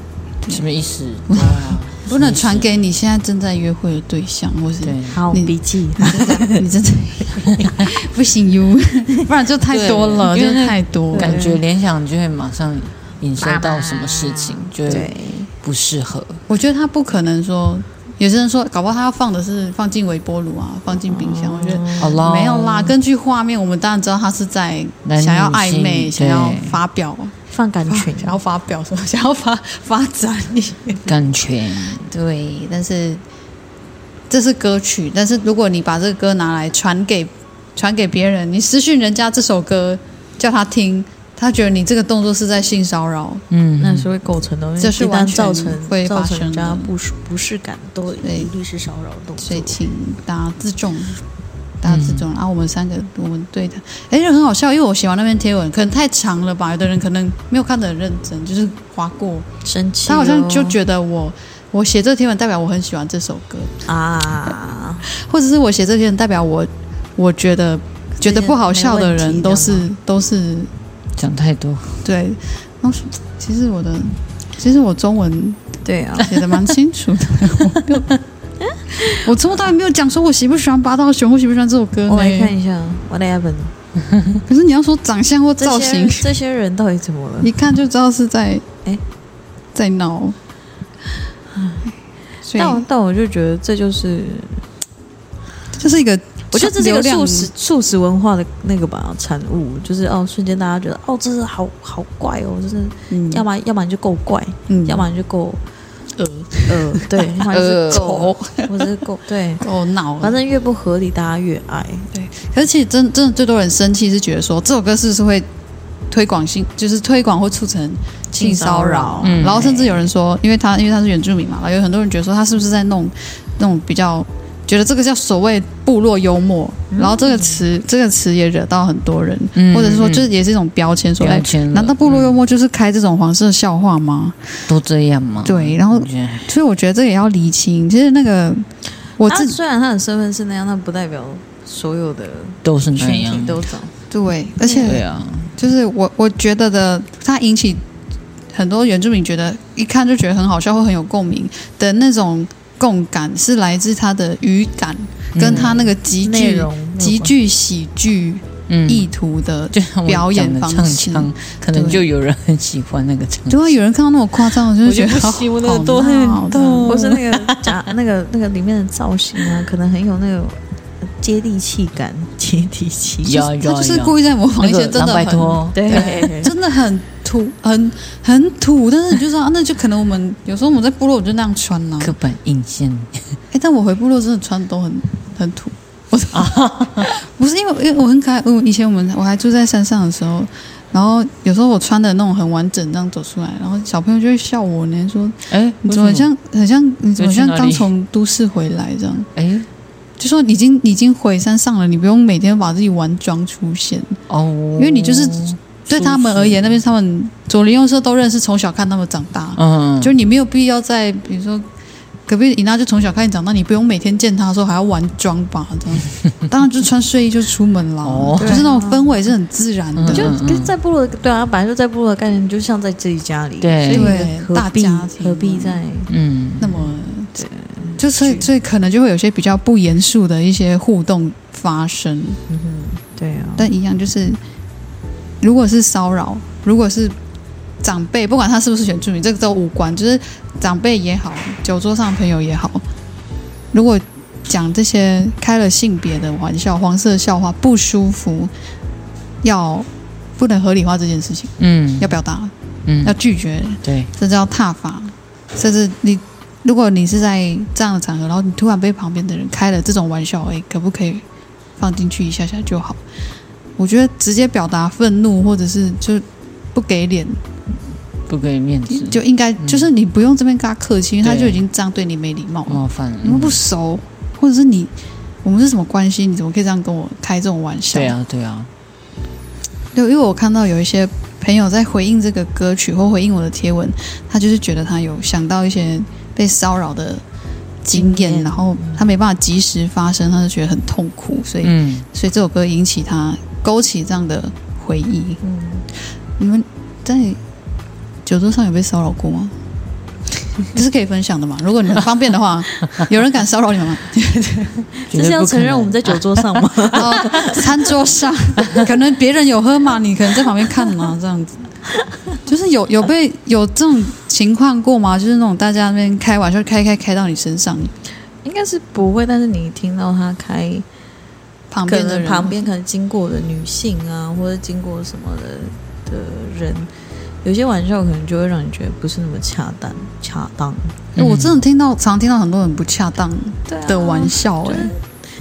Speaker 3: 什么意思？对啊
Speaker 1: 不能传给你现在正在约会的对象，或是
Speaker 3: 对。
Speaker 2: 好
Speaker 1: 你
Speaker 2: 笔记，
Speaker 1: 你真的 不行哟，不然就太多了，就
Speaker 3: 对因为
Speaker 1: 太多。
Speaker 3: 感觉联想就会马上引申到什么事情，就会，不适合。
Speaker 1: 我觉得他不可能说，有些人说，搞不好他要放的是放进微波炉啊，放进冰箱。我觉得没有啦，根据画面，我们当然知道他是在想要暧昧，想要发表，
Speaker 2: 放感情，
Speaker 1: 想要发表什么，想要发发展一些。
Speaker 3: 感情，
Speaker 1: 对，但是这是歌曲，但是如果你把这个歌拿来传给传给别人，你私讯人家这首歌叫他听，他觉得你这个动作是在性骚扰，
Speaker 3: 嗯，
Speaker 2: 那是会构成的，
Speaker 1: 这是完全
Speaker 2: 造成
Speaker 1: 会发
Speaker 2: 造成人家
Speaker 1: 生的
Speaker 2: 不舒不适感，都
Speaker 1: 对
Speaker 2: 一律是骚扰动作。
Speaker 1: 所以请大家自重。大家自重，然后我们三个，我们对他，哎，很好笑，因为我写完那篇贴文，可能太长了吧，有的人可能没有看得很认真，就是划过，
Speaker 2: 生气哦，
Speaker 1: 他好像就觉得我我写这个贴文代表我很喜欢这首歌，
Speaker 2: 啊，
Speaker 1: 或者是我写这篇代表我我觉得觉得不好笑的人都是都是
Speaker 3: 讲太多，
Speaker 1: 对。然后其实我的其实我中文
Speaker 2: 对啊，
Speaker 1: 写的蛮清楚的，我没有。我从头到尾没有讲说我喜不喜欢八道熊我喜不喜欢这首歌
Speaker 2: 我来看。一下 What happened？
Speaker 1: 可是你要说长相或造型
Speaker 2: 些，这些人到底怎么了？
Speaker 1: 一看就知道是在
Speaker 2: 哎
Speaker 1: 在闹。
Speaker 2: 但我但我就觉得这就是，
Speaker 1: 这是一个，
Speaker 2: 我觉得这是一个素食素食文化的那个吧产物，就是哦，瞬间大家觉得哦，这是好好怪哦，就是
Speaker 1: 嗯。
Speaker 2: 要么要么你就够怪，
Speaker 1: 嗯。
Speaker 2: 要么你就够
Speaker 1: 呃。
Speaker 2: 呃，对，要么就是够，
Speaker 1: 丑
Speaker 2: 或者是够对，
Speaker 1: 够 闹，
Speaker 2: 反正越不合理，大家越爱。
Speaker 1: 可是其实真真的最多人生气是觉得说这首歌是不是会推广性，就是推广或促成性骚扰，
Speaker 3: 嗯。
Speaker 1: 然后甚至有人说，因为他因为他是原住民嘛，然后有很多人觉得说他是不是在弄那种比较。觉得这个叫所谓部落幽默，然后这个词这个词也惹到很多人，
Speaker 3: 嗯
Speaker 1: 或者是说
Speaker 3: 嗯
Speaker 1: 就是也是一种标签，说哎，难道部落幽默就是开这种黄色笑话吗？
Speaker 3: 都这样吗？
Speaker 1: 对，然后所以我觉得这也要厘清。其实那个我
Speaker 2: 他
Speaker 1: 自
Speaker 2: 虽然他的身份是那样，但不代表所有的
Speaker 3: 都是那
Speaker 2: 群
Speaker 3: 样，
Speaker 2: 都长。
Speaker 1: 对，而且
Speaker 3: 对啊，
Speaker 1: 就是我我觉得的，它引起很多原住民觉得一看就觉得很好笑或很有共鸣的那种共感，是来自他的语感跟他那个极具、极具喜剧
Speaker 3: 嗯，
Speaker 1: 意图的，表演方式。
Speaker 3: 可能就有人很喜欢那个唱
Speaker 1: 就会有人看到那么夸张
Speaker 2: 我，
Speaker 1: 就觉得好
Speaker 2: 个多
Speaker 1: 闹
Speaker 2: 很或是那个假那个那个里面的造型啊，可能很有那种接地气感，接地气。
Speaker 3: 有有
Speaker 1: 他就是故意在模仿
Speaker 3: 那
Speaker 1: 一些真的很
Speaker 3: 拖，
Speaker 2: 对，
Speaker 1: 真的很土，很很土，但是你就知道，那就可能我们有时候我们在部落我就那样穿呐、
Speaker 3: 刻板印象，
Speaker 1: 哎，但我回部落真的穿的都很很土。我 不是因为因为我很可爱，我以前我们我还住在山上的时候，然后有时候我穿的那种很完整这样走出来，然后小朋友就会笑我呢，说
Speaker 3: 哎，
Speaker 1: 你怎么像很像你怎么像刚从都市回来这样？
Speaker 3: 哎
Speaker 1: 就说你已经你已经回山上了，你不用每天把自己完妆出现。
Speaker 3: 哦，
Speaker 1: 因为你就是对他们而言，那边他们左邻右舍都认识，从小看他们长大，
Speaker 3: 嗯，
Speaker 1: 就你没有必要在比如说隔壁伊娜就从小看你长大，你不用每天见她的时候还要玩妆吧？这样，当然就穿睡衣就出门了，
Speaker 3: 哦。
Speaker 1: 就是那种氛围是很自然的。
Speaker 3: 嗯。
Speaker 2: 就跟在部落的对啊，本来就在部落的概念，就像在自己家里，
Speaker 3: 对。
Speaker 2: 所以
Speaker 1: 对
Speaker 2: 何必
Speaker 1: 大家庭
Speaker 2: 何必在
Speaker 3: 嗯，
Speaker 1: 那么，就所以所以可能就会有些比较不严肃的一些互动发生，
Speaker 2: 嗯哼对啊，
Speaker 1: 但一样就是，如果是骚扰，如果是长辈，不管他是不是原住民，这个都无关，就是长辈也好，酒桌上朋友也好，如果讲这些开了性别的玩笑、黄色笑话不舒服，要不能合理化这件事情，
Speaker 3: 嗯
Speaker 1: 要表达，
Speaker 3: 嗯
Speaker 1: 要拒绝，
Speaker 3: 对，
Speaker 1: 甚至要踏伐，甚至你。如果你是在这样的场合，然后你突然被旁边的人开了这种玩笑，哎，可不可以放进去一下下就好？我觉得直接表达愤怒，或者是就不给脸，
Speaker 3: 不给面子，
Speaker 1: 就应该就是你不用这边跟他客气，因为他就已经这样对你没礼貌了。
Speaker 3: 冒犯了，
Speaker 1: 你们不熟，或者是你我们是什么关系？你怎么可以这样跟我开这种玩笑？
Speaker 3: 对，啊，对啊，
Speaker 1: 对，因为我看到有一些朋友在回应这个歌曲或回应我的贴文，他就是觉得他有想到一些被骚扰的经验，
Speaker 2: 经验
Speaker 1: 然后他没办法及时发声，他就觉得很痛苦，所以、
Speaker 3: 嗯，
Speaker 1: 所以这首歌引起他勾起这样的回忆。
Speaker 2: 嗯，
Speaker 1: 你们在酒桌上有被骚扰过吗？这是可以分享的嘛？如果你们方便的话，有人敢骚扰你们吗？
Speaker 2: 这是要承认我们在酒桌上吗？
Speaker 1: 餐桌上，可能别人有喝嘛，你可能在旁边看嘛，这样子，就是有有被有这种情况过吗？就是那种大家那边开玩笑，开开开到你身上，
Speaker 2: 应该是不会，但是你听到他开，可
Speaker 1: 旁边的
Speaker 2: 旁边可能经过的女性啊，或者经过什么的的人，有些玩笑可能就会让你觉得不是那么恰当，恰当。
Speaker 1: 哎我真的听到，常听到很多很不恰当的玩笑、哎、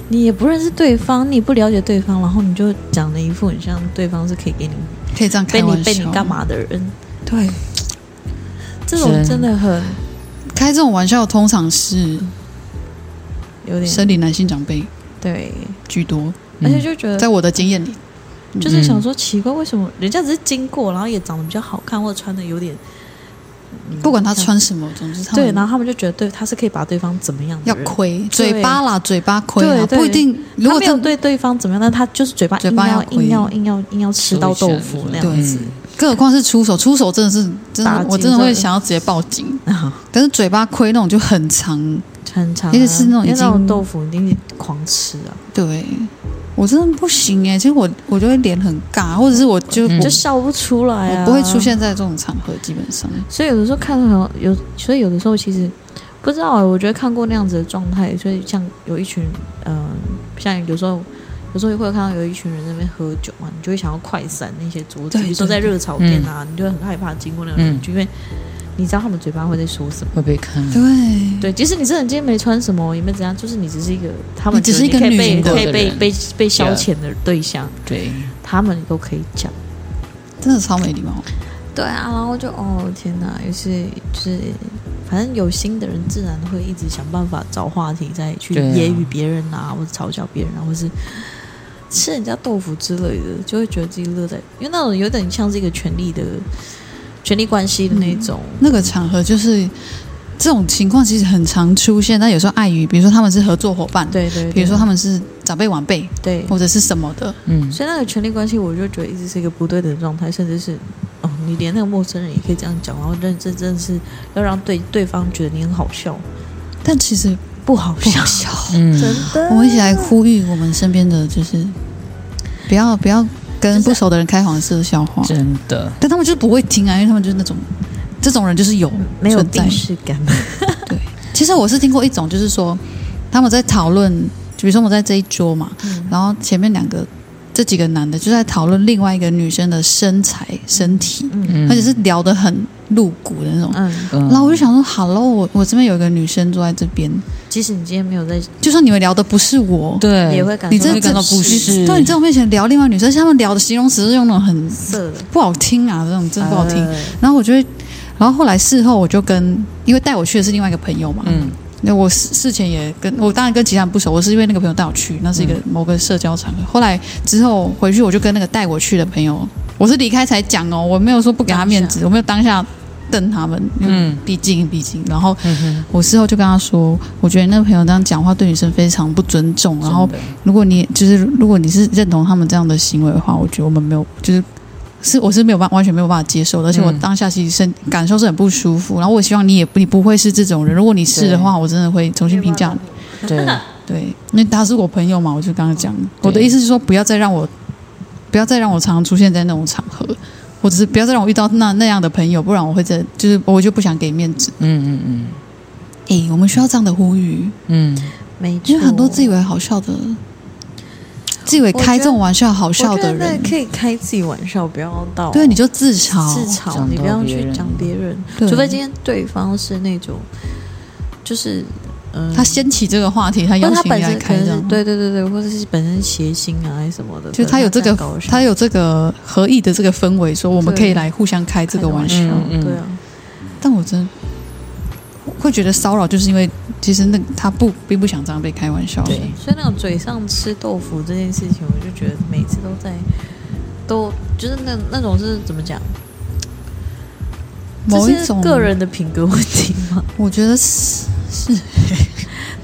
Speaker 2: 你也不认识对方，你不了解对方，然后你就讲了一副很像对方是可以给你
Speaker 1: 可以这样
Speaker 2: 被你被你干？嘛的人，
Speaker 1: 对，
Speaker 2: 这种真的很
Speaker 1: 开这种玩笑通常是
Speaker 2: 有点
Speaker 1: 生理男性长辈
Speaker 2: 对，
Speaker 1: 居多，
Speaker 2: 而且就觉得
Speaker 1: 在我的经验里，
Speaker 2: 就是想说奇怪，为什么人家只是经过，然后也长得比较好看，或者穿的有点
Speaker 1: 不管他穿什么，总之他们
Speaker 2: 对，然后他们就觉得对他是可以把对方怎么样的
Speaker 1: 要
Speaker 2: 人
Speaker 1: 亏嘴巴啦，嘴巴亏啦，不一定。如果
Speaker 2: 没有对对方怎么样，但他就是嘴巴
Speaker 1: 嘴巴要
Speaker 2: 硬要硬要硬要吃到豆腐那样子。
Speaker 1: 更何况是出手，出手真的是真的，我真的会想要直接报警。
Speaker 2: 啊，
Speaker 1: 但是嘴巴亏那种就很长，
Speaker 2: 很长啊，
Speaker 1: 而且是那种
Speaker 2: 那种
Speaker 1: 经
Speaker 2: 豆腐一定狂吃啊，
Speaker 1: 对我真的不行哎。其实我我就会脸很尬，或者是我就
Speaker 3: 嗯
Speaker 1: 我
Speaker 2: 就笑不出来啊，
Speaker 1: 我不会出。现在这种场合，基本上
Speaker 2: 所以有的时候看到很有，所以有的时候其实不知道欸，我觉得看过那样子的状态，所以像有一群嗯、像有时候。有时候会看到有一群人在那边喝酒嘛，你就会想要快闪那些桌子，
Speaker 1: 对
Speaker 2: 比如说在热炒店啊，你就会很害怕经过那个人，因为你知道他们嘴巴会在说什么。
Speaker 3: 会被看。
Speaker 1: 对
Speaker 2: 对，即使你真的今天没穿什么，也没怎样，就是你只是一个他们
Speaker 1: 只是一个
Speaker 2: 可以被可以被被被消遣的对象，
Speaker 3: 对，
Speaker 2: 他们都可以讲。
Speaker 1: 真的超没礼貌。
Speaker 2: 对啊，然后就哦天哪，也是就是，反正有心的人自然会一直想办法找话题再去揶揄别人啊，或者嘲笑别人啊，或是吃人家豆腐之类的，就会觉得自己乐在，因为那种有点像是一个权力的权力关系的那种。
Speaker 1: 那个场合就是这种情况，其实很常出现，但有时候碍于，比如说他们是合作伙伴，
Speaker 2: 对对对
Speaker 1: 比如说他们是长辈晚辈
Speaker 2: 对，
Speaker 1: 或者是什么的，
Speaker 3: 嗯，
Speaker 2: 所以那个权力关系，我就觉得一直是一个不对的状态，甚至是哦，你连那个陌生人也可以这样讲，然后认真真的是要让对对方觉得你很好笑，
Speaker 1: 但其实
Speaker 2: 不好笑
Speaker 1: 好，笑。
Speaker 3: 嗯，
Speaker 2: 真的。
Speaker 1: 我们一起来呼吁我们身边的，就是不要不要跟不熟的人开黄色笑话，
Speaker 3: 真的，
Speaker 1: 但他们就是不会听啊，因为他们就是那种这种人就是有
Speaker 2: 没有
Speaker 1: 存在
Speaker 2: 定。势感，
Speaker 1: 其实我是听过一种，就是说他们在讨论，就比如说我们在这一桌嘛，
Speaker 2: 嗯。
Speaker 1: 然后前面两个这几个男的就在讨论另外一个女生的身材、身体，
Speaker 3: 嗯。
Speaker 1: 而且是聊得很露骨的那种。
Speaker 2: 嗯，
Speaker 3: 嗯
Speaker 1: 然后我就想说，Hello，我我这边有一个女生坐在这边，
Speaker 2: 即使你今天没有在，
Speaker 1: 就算你们聊的不是我，
Speaker 3: 对，
Speaker 2: 也会感
Speaker 1: 你这
Speaker 3: 感到不适，
Speaker 1: 对你在我面前聊另外女生，而且他们聊的形容词是用那种很
Speaker 2: 色的，
Speaker 1: 不好听啊，这种真的不好听。
Speaker 2: 呃
Speaker 1: 然后我就会，然后后来事后我就跟，因为带我去的是另外一个朋友嘛，
Speaker 3: 嗯
Speaker 1: 那我事事前也跟我当然跟其他人不熟，我是因为那个朋友带我去，那是一个某个社交场合。后来之后回去，我就跟那个带我去的朋友，我是离开才讲哦，我没有说不给他面子，我没有当下瞪他们，嗯
Speaker 3: 嗯，
Speaker 1: 毕竟毕竟。然后我事后就跟他说，我觉得那个朋友这样讲话对女生非常不尊重，然后如果你就是如果你是认同他们这样的行为的话，我觉得我们没有就是是我是没有办完全没有办法接受的，而且我
Speaker 3: 嗯
Speaker 1: 当下其实身感受是很不舒服。然后我希望你也不你不会是这种人，如果你是的话，我真的会重新评价你。
Speaker 3: 对，
Speaker 1: 对，因为他是我朋友嘛，我就刚刚讲，我的意思是说，不要再让我不要再让我常常出现在那种场合。或者是不要再让我遇到那那样的朋友，不然我会在就是我就不想给面子。
Speaker 3: 嗯嗯嗯
Speaker 1: 诶，我们需要这样的呼吁，
Speaker 3: 嗯，
Speaker 2: 没错，
Speaker 1: 因为很多自以为好笑的，自以为开这种玩笑好笑的人，
Speaker 2: 可以开自己玩笑，不要到
Speaker 1: 对，你就自嘲，
Speaker 2: 自嘲，你不要去讲别人，除非今天对方是那种，就是嗯，
Speaker 1: 他掀起这个话题，他邀请你来开这样，
Speaker 2: 对对对对，或者是本身谐星啊还是什么的，
Speaker 1: 就他有这个他有这个合意的这个氛围，说我们可以来互相开这个玩笑。
Speaker 2: 对啊，
Speaker 1: 但我真的会觉得骚扰，就是因为其实那他不并不想这样被开玩笑。
Speaker 3: 对
Speaker 2: 所以那种嘴上吃豆腐这件事情，我就觉得每次都在都就是那那种是怎么讲？
Speaker 1: 某一种
Speaker 2: 个人的品格问题吗？
Speaker 1: 我觉得是是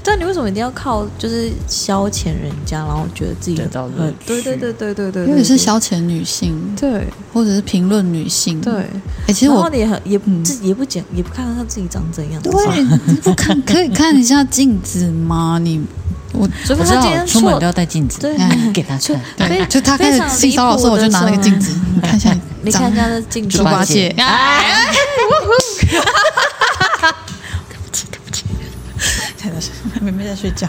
Speaker 2: 但你为什么一定要靠就是消遣人家，然后觉得自己
Speaker 3: 得到乐
Speaker 2: 很
Speaker 3: 趣？
Speaker 2: 对对对对对对，
Speaker 1: 因为是消遣女性，
Speaker 2: 对。
Speaker 1: 或者是评论女性。
Speaker 2: 对，
Speaker 1: 哎，其实我
Speaker 2: 也很也
Speaker 1: 嗯。
Speaker 2: 自己也不讲，也不看看他自己长怎样，
Speaker 1: 对，你不看可以看一下镜子吗？你我
Speaker 2: 除非
Speaker 3: 我知道
Speaker 2: 他今天
Speaker 3: 出门都要带镜子，
Speaker 2: 对。
Speaker 1: 哎
Speaker 3: 给他
Speaker 2: 就
Speaker 3: 看，
Speaker 1: 对，就他开始性骚扰的时候，我就拿那个镜子你看一下，
Speaker 2: 你看人家的镜
Speaker 1: 猪，八戒，哎，妹妹在睡觉。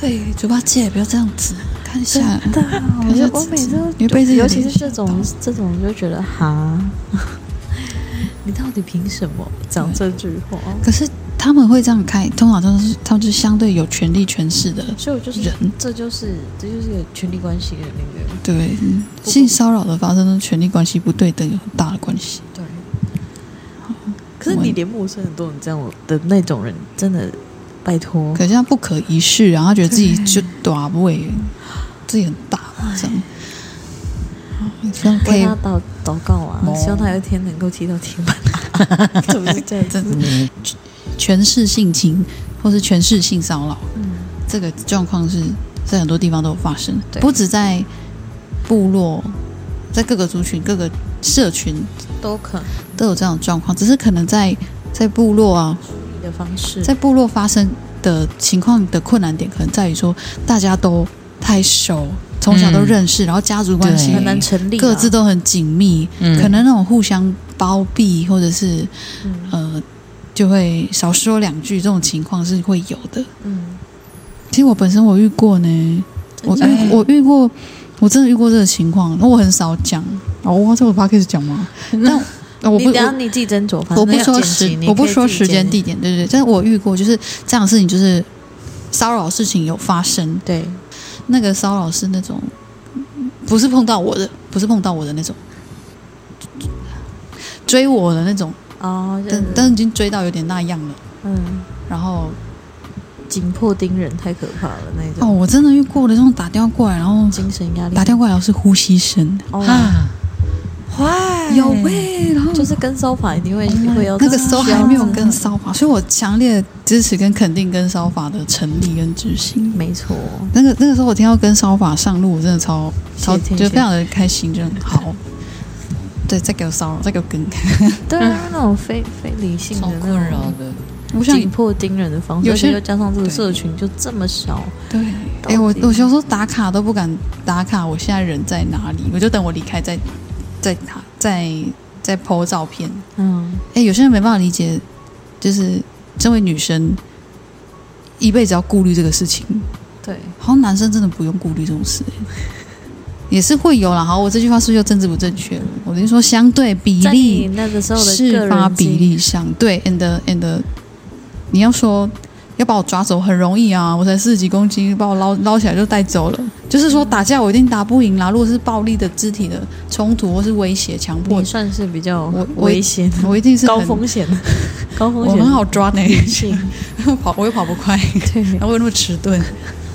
Speaker 1: 对，猪八戒，不要这样子，看一下，
Speaker 2: 真的，我
Speaker 1: 看一下
Speaker 2: 就我每次都
Speaker 1: 你会被自己的
Speaker 2: 尤其是这种这种，就觉得哈，你到底凭什么讲这句话？
Speaker 1: 可是他们会这样开，通常都是他们就是相对有权力权势的
Speaker 2: 所以我就是
Speaker 1: 人。
Speaker 2: 这就是这就是个权力关系的那个
Speaker 1: 对，嗯性骚扰的发生跟权力关系不对等有很大的关系。
Speaker 2: 对。可是你连陌生人都能这样的那种人，真的拜托，
Speaker 1: 可是他不可一世，然后他觉得自己就大位，自己很大这样。好希望可以
Speaker 2: 祷祷告啊，
Speaker 3: 哦。
Speaker 2: 希望他有一天能够踢到铁板。是不是这样子？
Speaker 1: 真的
Speaker 3: 嗯。
Speaker 1: 权势性侵或是权势性骚扰，
Speaker 2: 嗯，
Speaker 1: 这个状况是在很多地方都有发生，
Speaker 2: 对。
Speaker 1: 不止在部落，在各个族群、各个社群
Speaker 2: 都可能。
Speaker 1: 都有这样的状况，只是可能在在部落啊，
Speaker 2: 的方式，
Speaker 1: 在部落发生的情况的困难点，可能在于说大家都太熟，从小都认识，然后家族关系
Speaker 2: 很难成立啊，
Speaker 1: 各自都很紧密，
Speaker 3: 嗯。
Speaker 1: 可能那种互相包庇或者是
Speaker 2: 嗯。
Speaker 1: 呃，就会少说两句，这种情况是会有的。
Speaker 2: 嗯，
Speaker 1: 其实我本身我遇过呢，我遇我遇过，我真的遇过这个情况，那我很少讲。哦，我这个 p o d c a s 讲吗？但呃我不我
Speaker 2: 你等你自己斟酌，
Speaker 1: 我不说时我不说时间地点，对对对，但是我遇过，就是这样的事情，就是骚扰事情有发生，
Speaker 2: 对，
Speaker 1: 那个骚扰是那种不是碰到我的，不是碰到我的那种，追我的那种，
Speaker 2: 哦，
Speaker 1: 但但是已经追到有点那样了，
Speaker 2: 嗯，
Speaker 1: 然后
Speaker 2: 紧迫盯人太可怕了那种。
Speaker 1: 哦，我真的遇过的这种打电话过来，然后
Speaker 2: 精神压力。
Speaker 1: 打电话过来是呼吸声，
Speaker 2: 哦，
Speaker 3: 啊，坏
Speaker 1: 有喂、然后
Speaker 2: 就是跟骚法一定会会要
Speaker 1: 那个时候还没有跟
Speaker 2: 骚，
Speaker 1: 法，所以我强烈支持跟肯定跟骚法的成立跟执行。
Speaker 2: 没错，
Speaker 1: 那个那个时候我听到跟骚法上路，我真的超超
Speaker 2: 谢天谢
Speaker 1: 觉得非常的开心，就很好。对，再给我骚扰，再给我跟。
Speaker 2: 对啊，那种非非理性
Speaker 3: 超
Speaker 2: 的那种
Speaker 3: 困扰的。
Speaker 1: 我想
Speaker 2: 紧迫盯人的方式，
Speaker 1: 有些
Speaker 2: 又加上这个社群就这么小，
Speaker 1: 对，
Speaker 2: 到
Speaker 1: 哎、我我有时候打卡都不敢打卡，我现在人在哪里？我就等我离开再再打再再 po 照片。
Speaker 2: 嗯，
Speaker 1: 哎、有些人没办法理解，就是身为女生，一辈子要顾虑这个事情。
Speaker 2: 对，
Speaker 1: 好像男生真的不用顾虑这种事、欸 也是会有啦。好，我这句话是不是又政治不正确了？我是说相对比例
Speaker 2: 那个时候的
Speaker 1: 事发比例上，对，and and 你要说要把我抓走很容易啊，我才四十几公斤，把我捞捞起来就带走了。就是说打架我一定打不赢啦。如果是暴力的肢体的冲突或是威胁、强迫
Speaker 2: 你，算是比较危险、
Speaker 1: 我一定是
Speaker 2: 高风险、高风险，
Speaker 1: 我很好抓呢，
Speaker 2: 性，
Speaker 1: 跑我又跑不快。
Speaker 2: 对
Speaker 1: 然后又那么迟钝，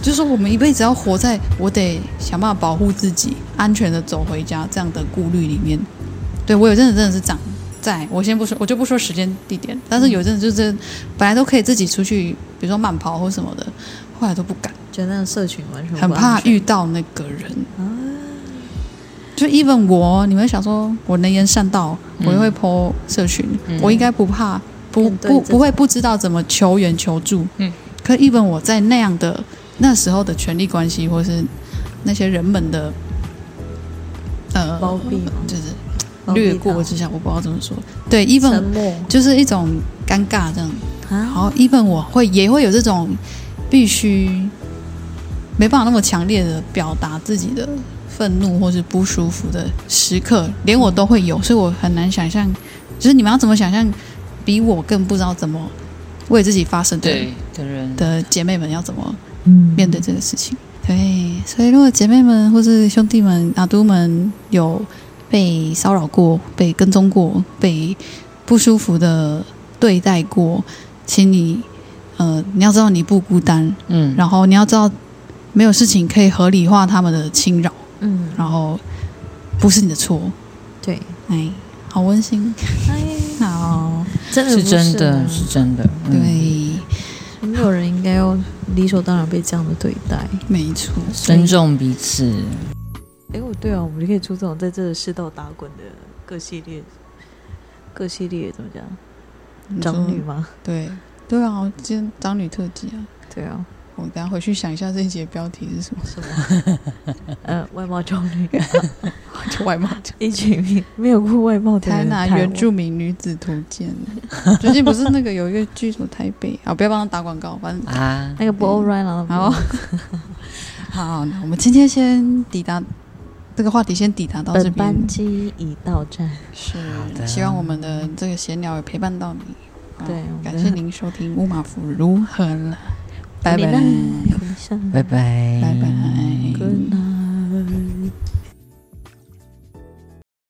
Speaker 1: 就是说我们一辈子要活在我得想办法保护自己，安全的走回家这样的顾虑里面。对我有阵子真的是长在，我先不说，我就不说时间地点，但是有阵子就是本来都可以自己出去，比如说慢跑或什么的，后来都不敢，
Speaker 2: 觉得那个社群完全
Speaker 1: 很怕遇到那个人。就 even 我，你们想说我能言善道，我也会 po 社群，
Speaker 3: 嗯
Speaker 1: 我应该不怕，不不不会不知道怎么求援求助。
Speaker 3: 嗯，
Speaker 1: 可 even 我在那样的那时候的权力关系，或是那些人们的呃
Speaker 2: 包庇
Speaker 1: 就是略过之下，我不知道怎么说。对，even 就是一种尴尬这样。
Speaker 2: 啊，
Speaker 1: 好，even 我会也会有这种必须没办法那么强烈的表达自己的愤怒或是不舒服的时刻，连我都会有，所以我很难想象，就是你们要怎么想象，比我更不知道怎么为自己发声的
Speaker 3: 对的人，
Speaker 1: 的姐妹们要怎么
Speaker 2: 嗯。
Speaker 1: 面对这个事情。对，所以如果姐妹们或是兄弟们、阿都们有被骚扰过、被跟踪过、被不舒服的对待过，请你呃，你要知道你不孤单，
Speaker 3: 嗯，
Speaker 1: 然后你要知道没有事情可以合理化他们的侵扰，
Speaker 2: 嗯，
Speaker 1: 然后不是你的错。
Speaker 2: 对，
Speaker 1: 哎，好温馨，
Speaker 2: 哎，
Speaker 1: 好，
Speaker 2: 真的不
Speaker 3: 是。真的，
Speaker 2: 啊
Speaker 3: 是真的，嗯，
Speaker 1: 对，
Speaker 2: 没有人应该要理所当然被这样的对待。
Speaker 1: 没错，
Speaker 3: 尊重彼此，
Speaker 2: 哎，我对啊，我们就可以出这种在这个世道打滚的各系列，各系列怎么讲？长女吗？
Speaker 1: 对对啊，今天长女特辑啊。
Speaker 2: 对啊，
Speaker 1: 我等下回去想一下这一节标题是什么，
Speaker 2: 什么？呃，外貌中女，
Speaker 1: 就外貌
Speaker 2: 一群没有过外貌的
Speaker 1: 台
Speaker 2: 人。
Speaker 1: 南原住民女子图鉴。最近不是那个有一个剧什么台北啊，不要帮他打广告，反正
Speaker 3: 啊，
Speaker 2: 那个不 all right 了。
Speaker 1: 好好，那我们今天先抵达这个话题，先抵达到这
Speaker 2: 本
Speaker 1: 边
Speaker 2: 班。机已到站。
Speaker 1: 是
Speaker 3: 的
Speaker 1: 希望我们的这个闲聊也陪伴到你。啊
Speaker 2: 对
Speaker 1: 感谢您收听乌马夫如何了，拜拜，
Speaker 3: 拜拜，
Speaker 1: 拜拜。
Speaker 2: Good night。